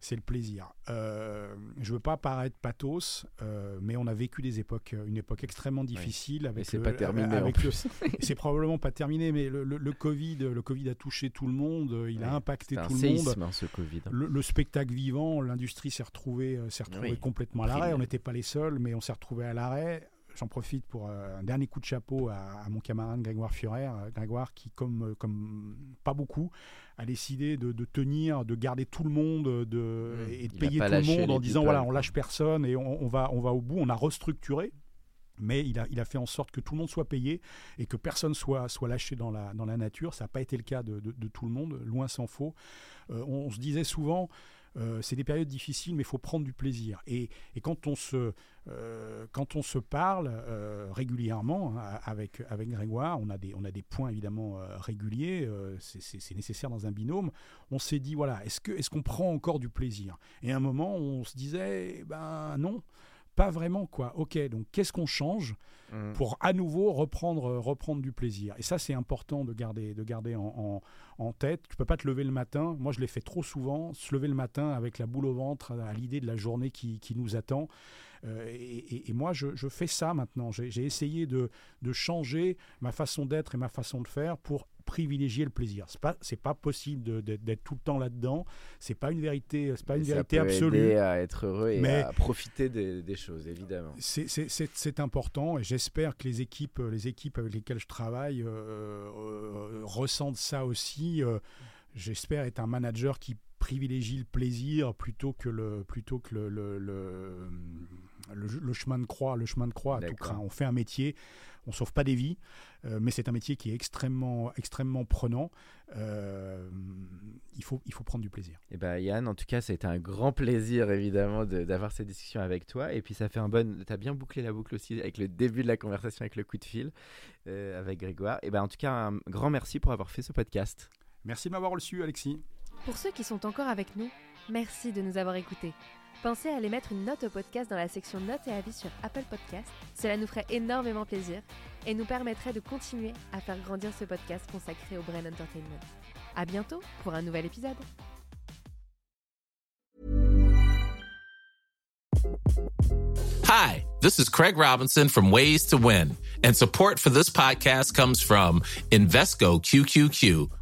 C'est le plaisir. Euh, je veux pas paraître pathos, euh, mais on a vécu des époques, une époque extrêmement difficile. Avec c'est pas terminé. Avec c'est probablement pas terminé, mais le, le, Covid, le Covid a touché tout le monde. Il a impacté tout le monde. Hein, ce COVID. Le, spectacle vivant, l'industrie s'est retrouvée, euh, s'est retrouvée complètement à l'arrêt. On n'était pas les seuls, mais on s'est retrouvés à l'arrêt j'en profite pour euh, un dernier coup de chapeau à, mon camarade Grégoire Furer, euh, Grégoire qui, comme, euh, comme pas beaucoup, a décidé de, tenir, de garder tout le monde de, mmh. et de payer tout le monde en disant voilà, on lâche personne et on, va, on va au bout. On a restructuré. Mais il a, il a fait en sorte que tout le monde soit payé et que personne soit, soit lâché dans la, dans la nature. Ça n'a pas été le cas de, tout le monde, loin s'en faut. on, se disait souvent, euh, c'est des périodes difficiles, mais il faut prendre du plaisir. Et, quand, on se, euh, quand on se parle euh, régulièrement hein, avec, avec Grégoire, on a, des, on a des points évidemment réguliers, c'est nécessaire dans un binôme, on s'est dit, voilà, est-ce qu'on est qu'on prend encore du plaisir? Et à un moment, on se disait, ben non pas vraiment quoi. Ok, donc qu'est-ce qu'on change mmh. pour à nouveau reprendre, reprendre du plaisir? Et ça, c'est important de garder, de garder en, en, tête. Tu peux pas te lever le matin. Moi, je l'ai fait trop souvent. Se lever le matin avec la boule au ventre à l'idée de la journée qui, qui nous attend. Euh, et, moi, je, je, fais ça maintenant. J'ai essayé de, de changer ma façon d'être et ma façon de faire pour privilégier le plaisir. C'est pas c'est pas possible d'être tout le temps là-dedans. C'est pas une vérité c'est pas une vérité peut absolue. Aider à être heureux et mais à profiter des, des choses évidemment. C'est important et j'espère que les équipes les équipes avec lesquelles je travaille euh, euh, ressentent ça aussi. Euh, j'espère, être un manager qui privilégie le plaisir plutôt que le, plutôt que le, le, le, chemin de croix. Le chemin de croix à tout craint. On fait un métier, on sauve pas des vies, euh, mais c'est un métier qui est extrêmement, extrêmement prenant. Euh, il, faut, il faut prendre du plaisir. Et eh ben Yann, en tout cas, ça a été un grand plaisir évidemment d'avoir cette discussion avec toi. Et puis ça fait un bon. Tu as bien bouclé la boucle aussi avec le début de la conversation avec le coup de fil euh, avec Grégoire. Et eh ben en tout cas, un grand merci pour avoir fait ce podcast. Merci de m'avoir reçu, Alexis. Pour ceux qui sont encore avec nous, merci de nous avoir écoutés. Pensez à aller mettre une note au podcast dans la section notes et avis sur Apple Podcast. Cela nous ferait énormément plaisir et nous permettrait de continuer à faire grandir ce podcast consacré au Brain Entertainment. À bientôt pour un nouvel épisode. Hi, this is Craig Robinson from Ways to Win, and support for this podcast comes from Invesco QQQ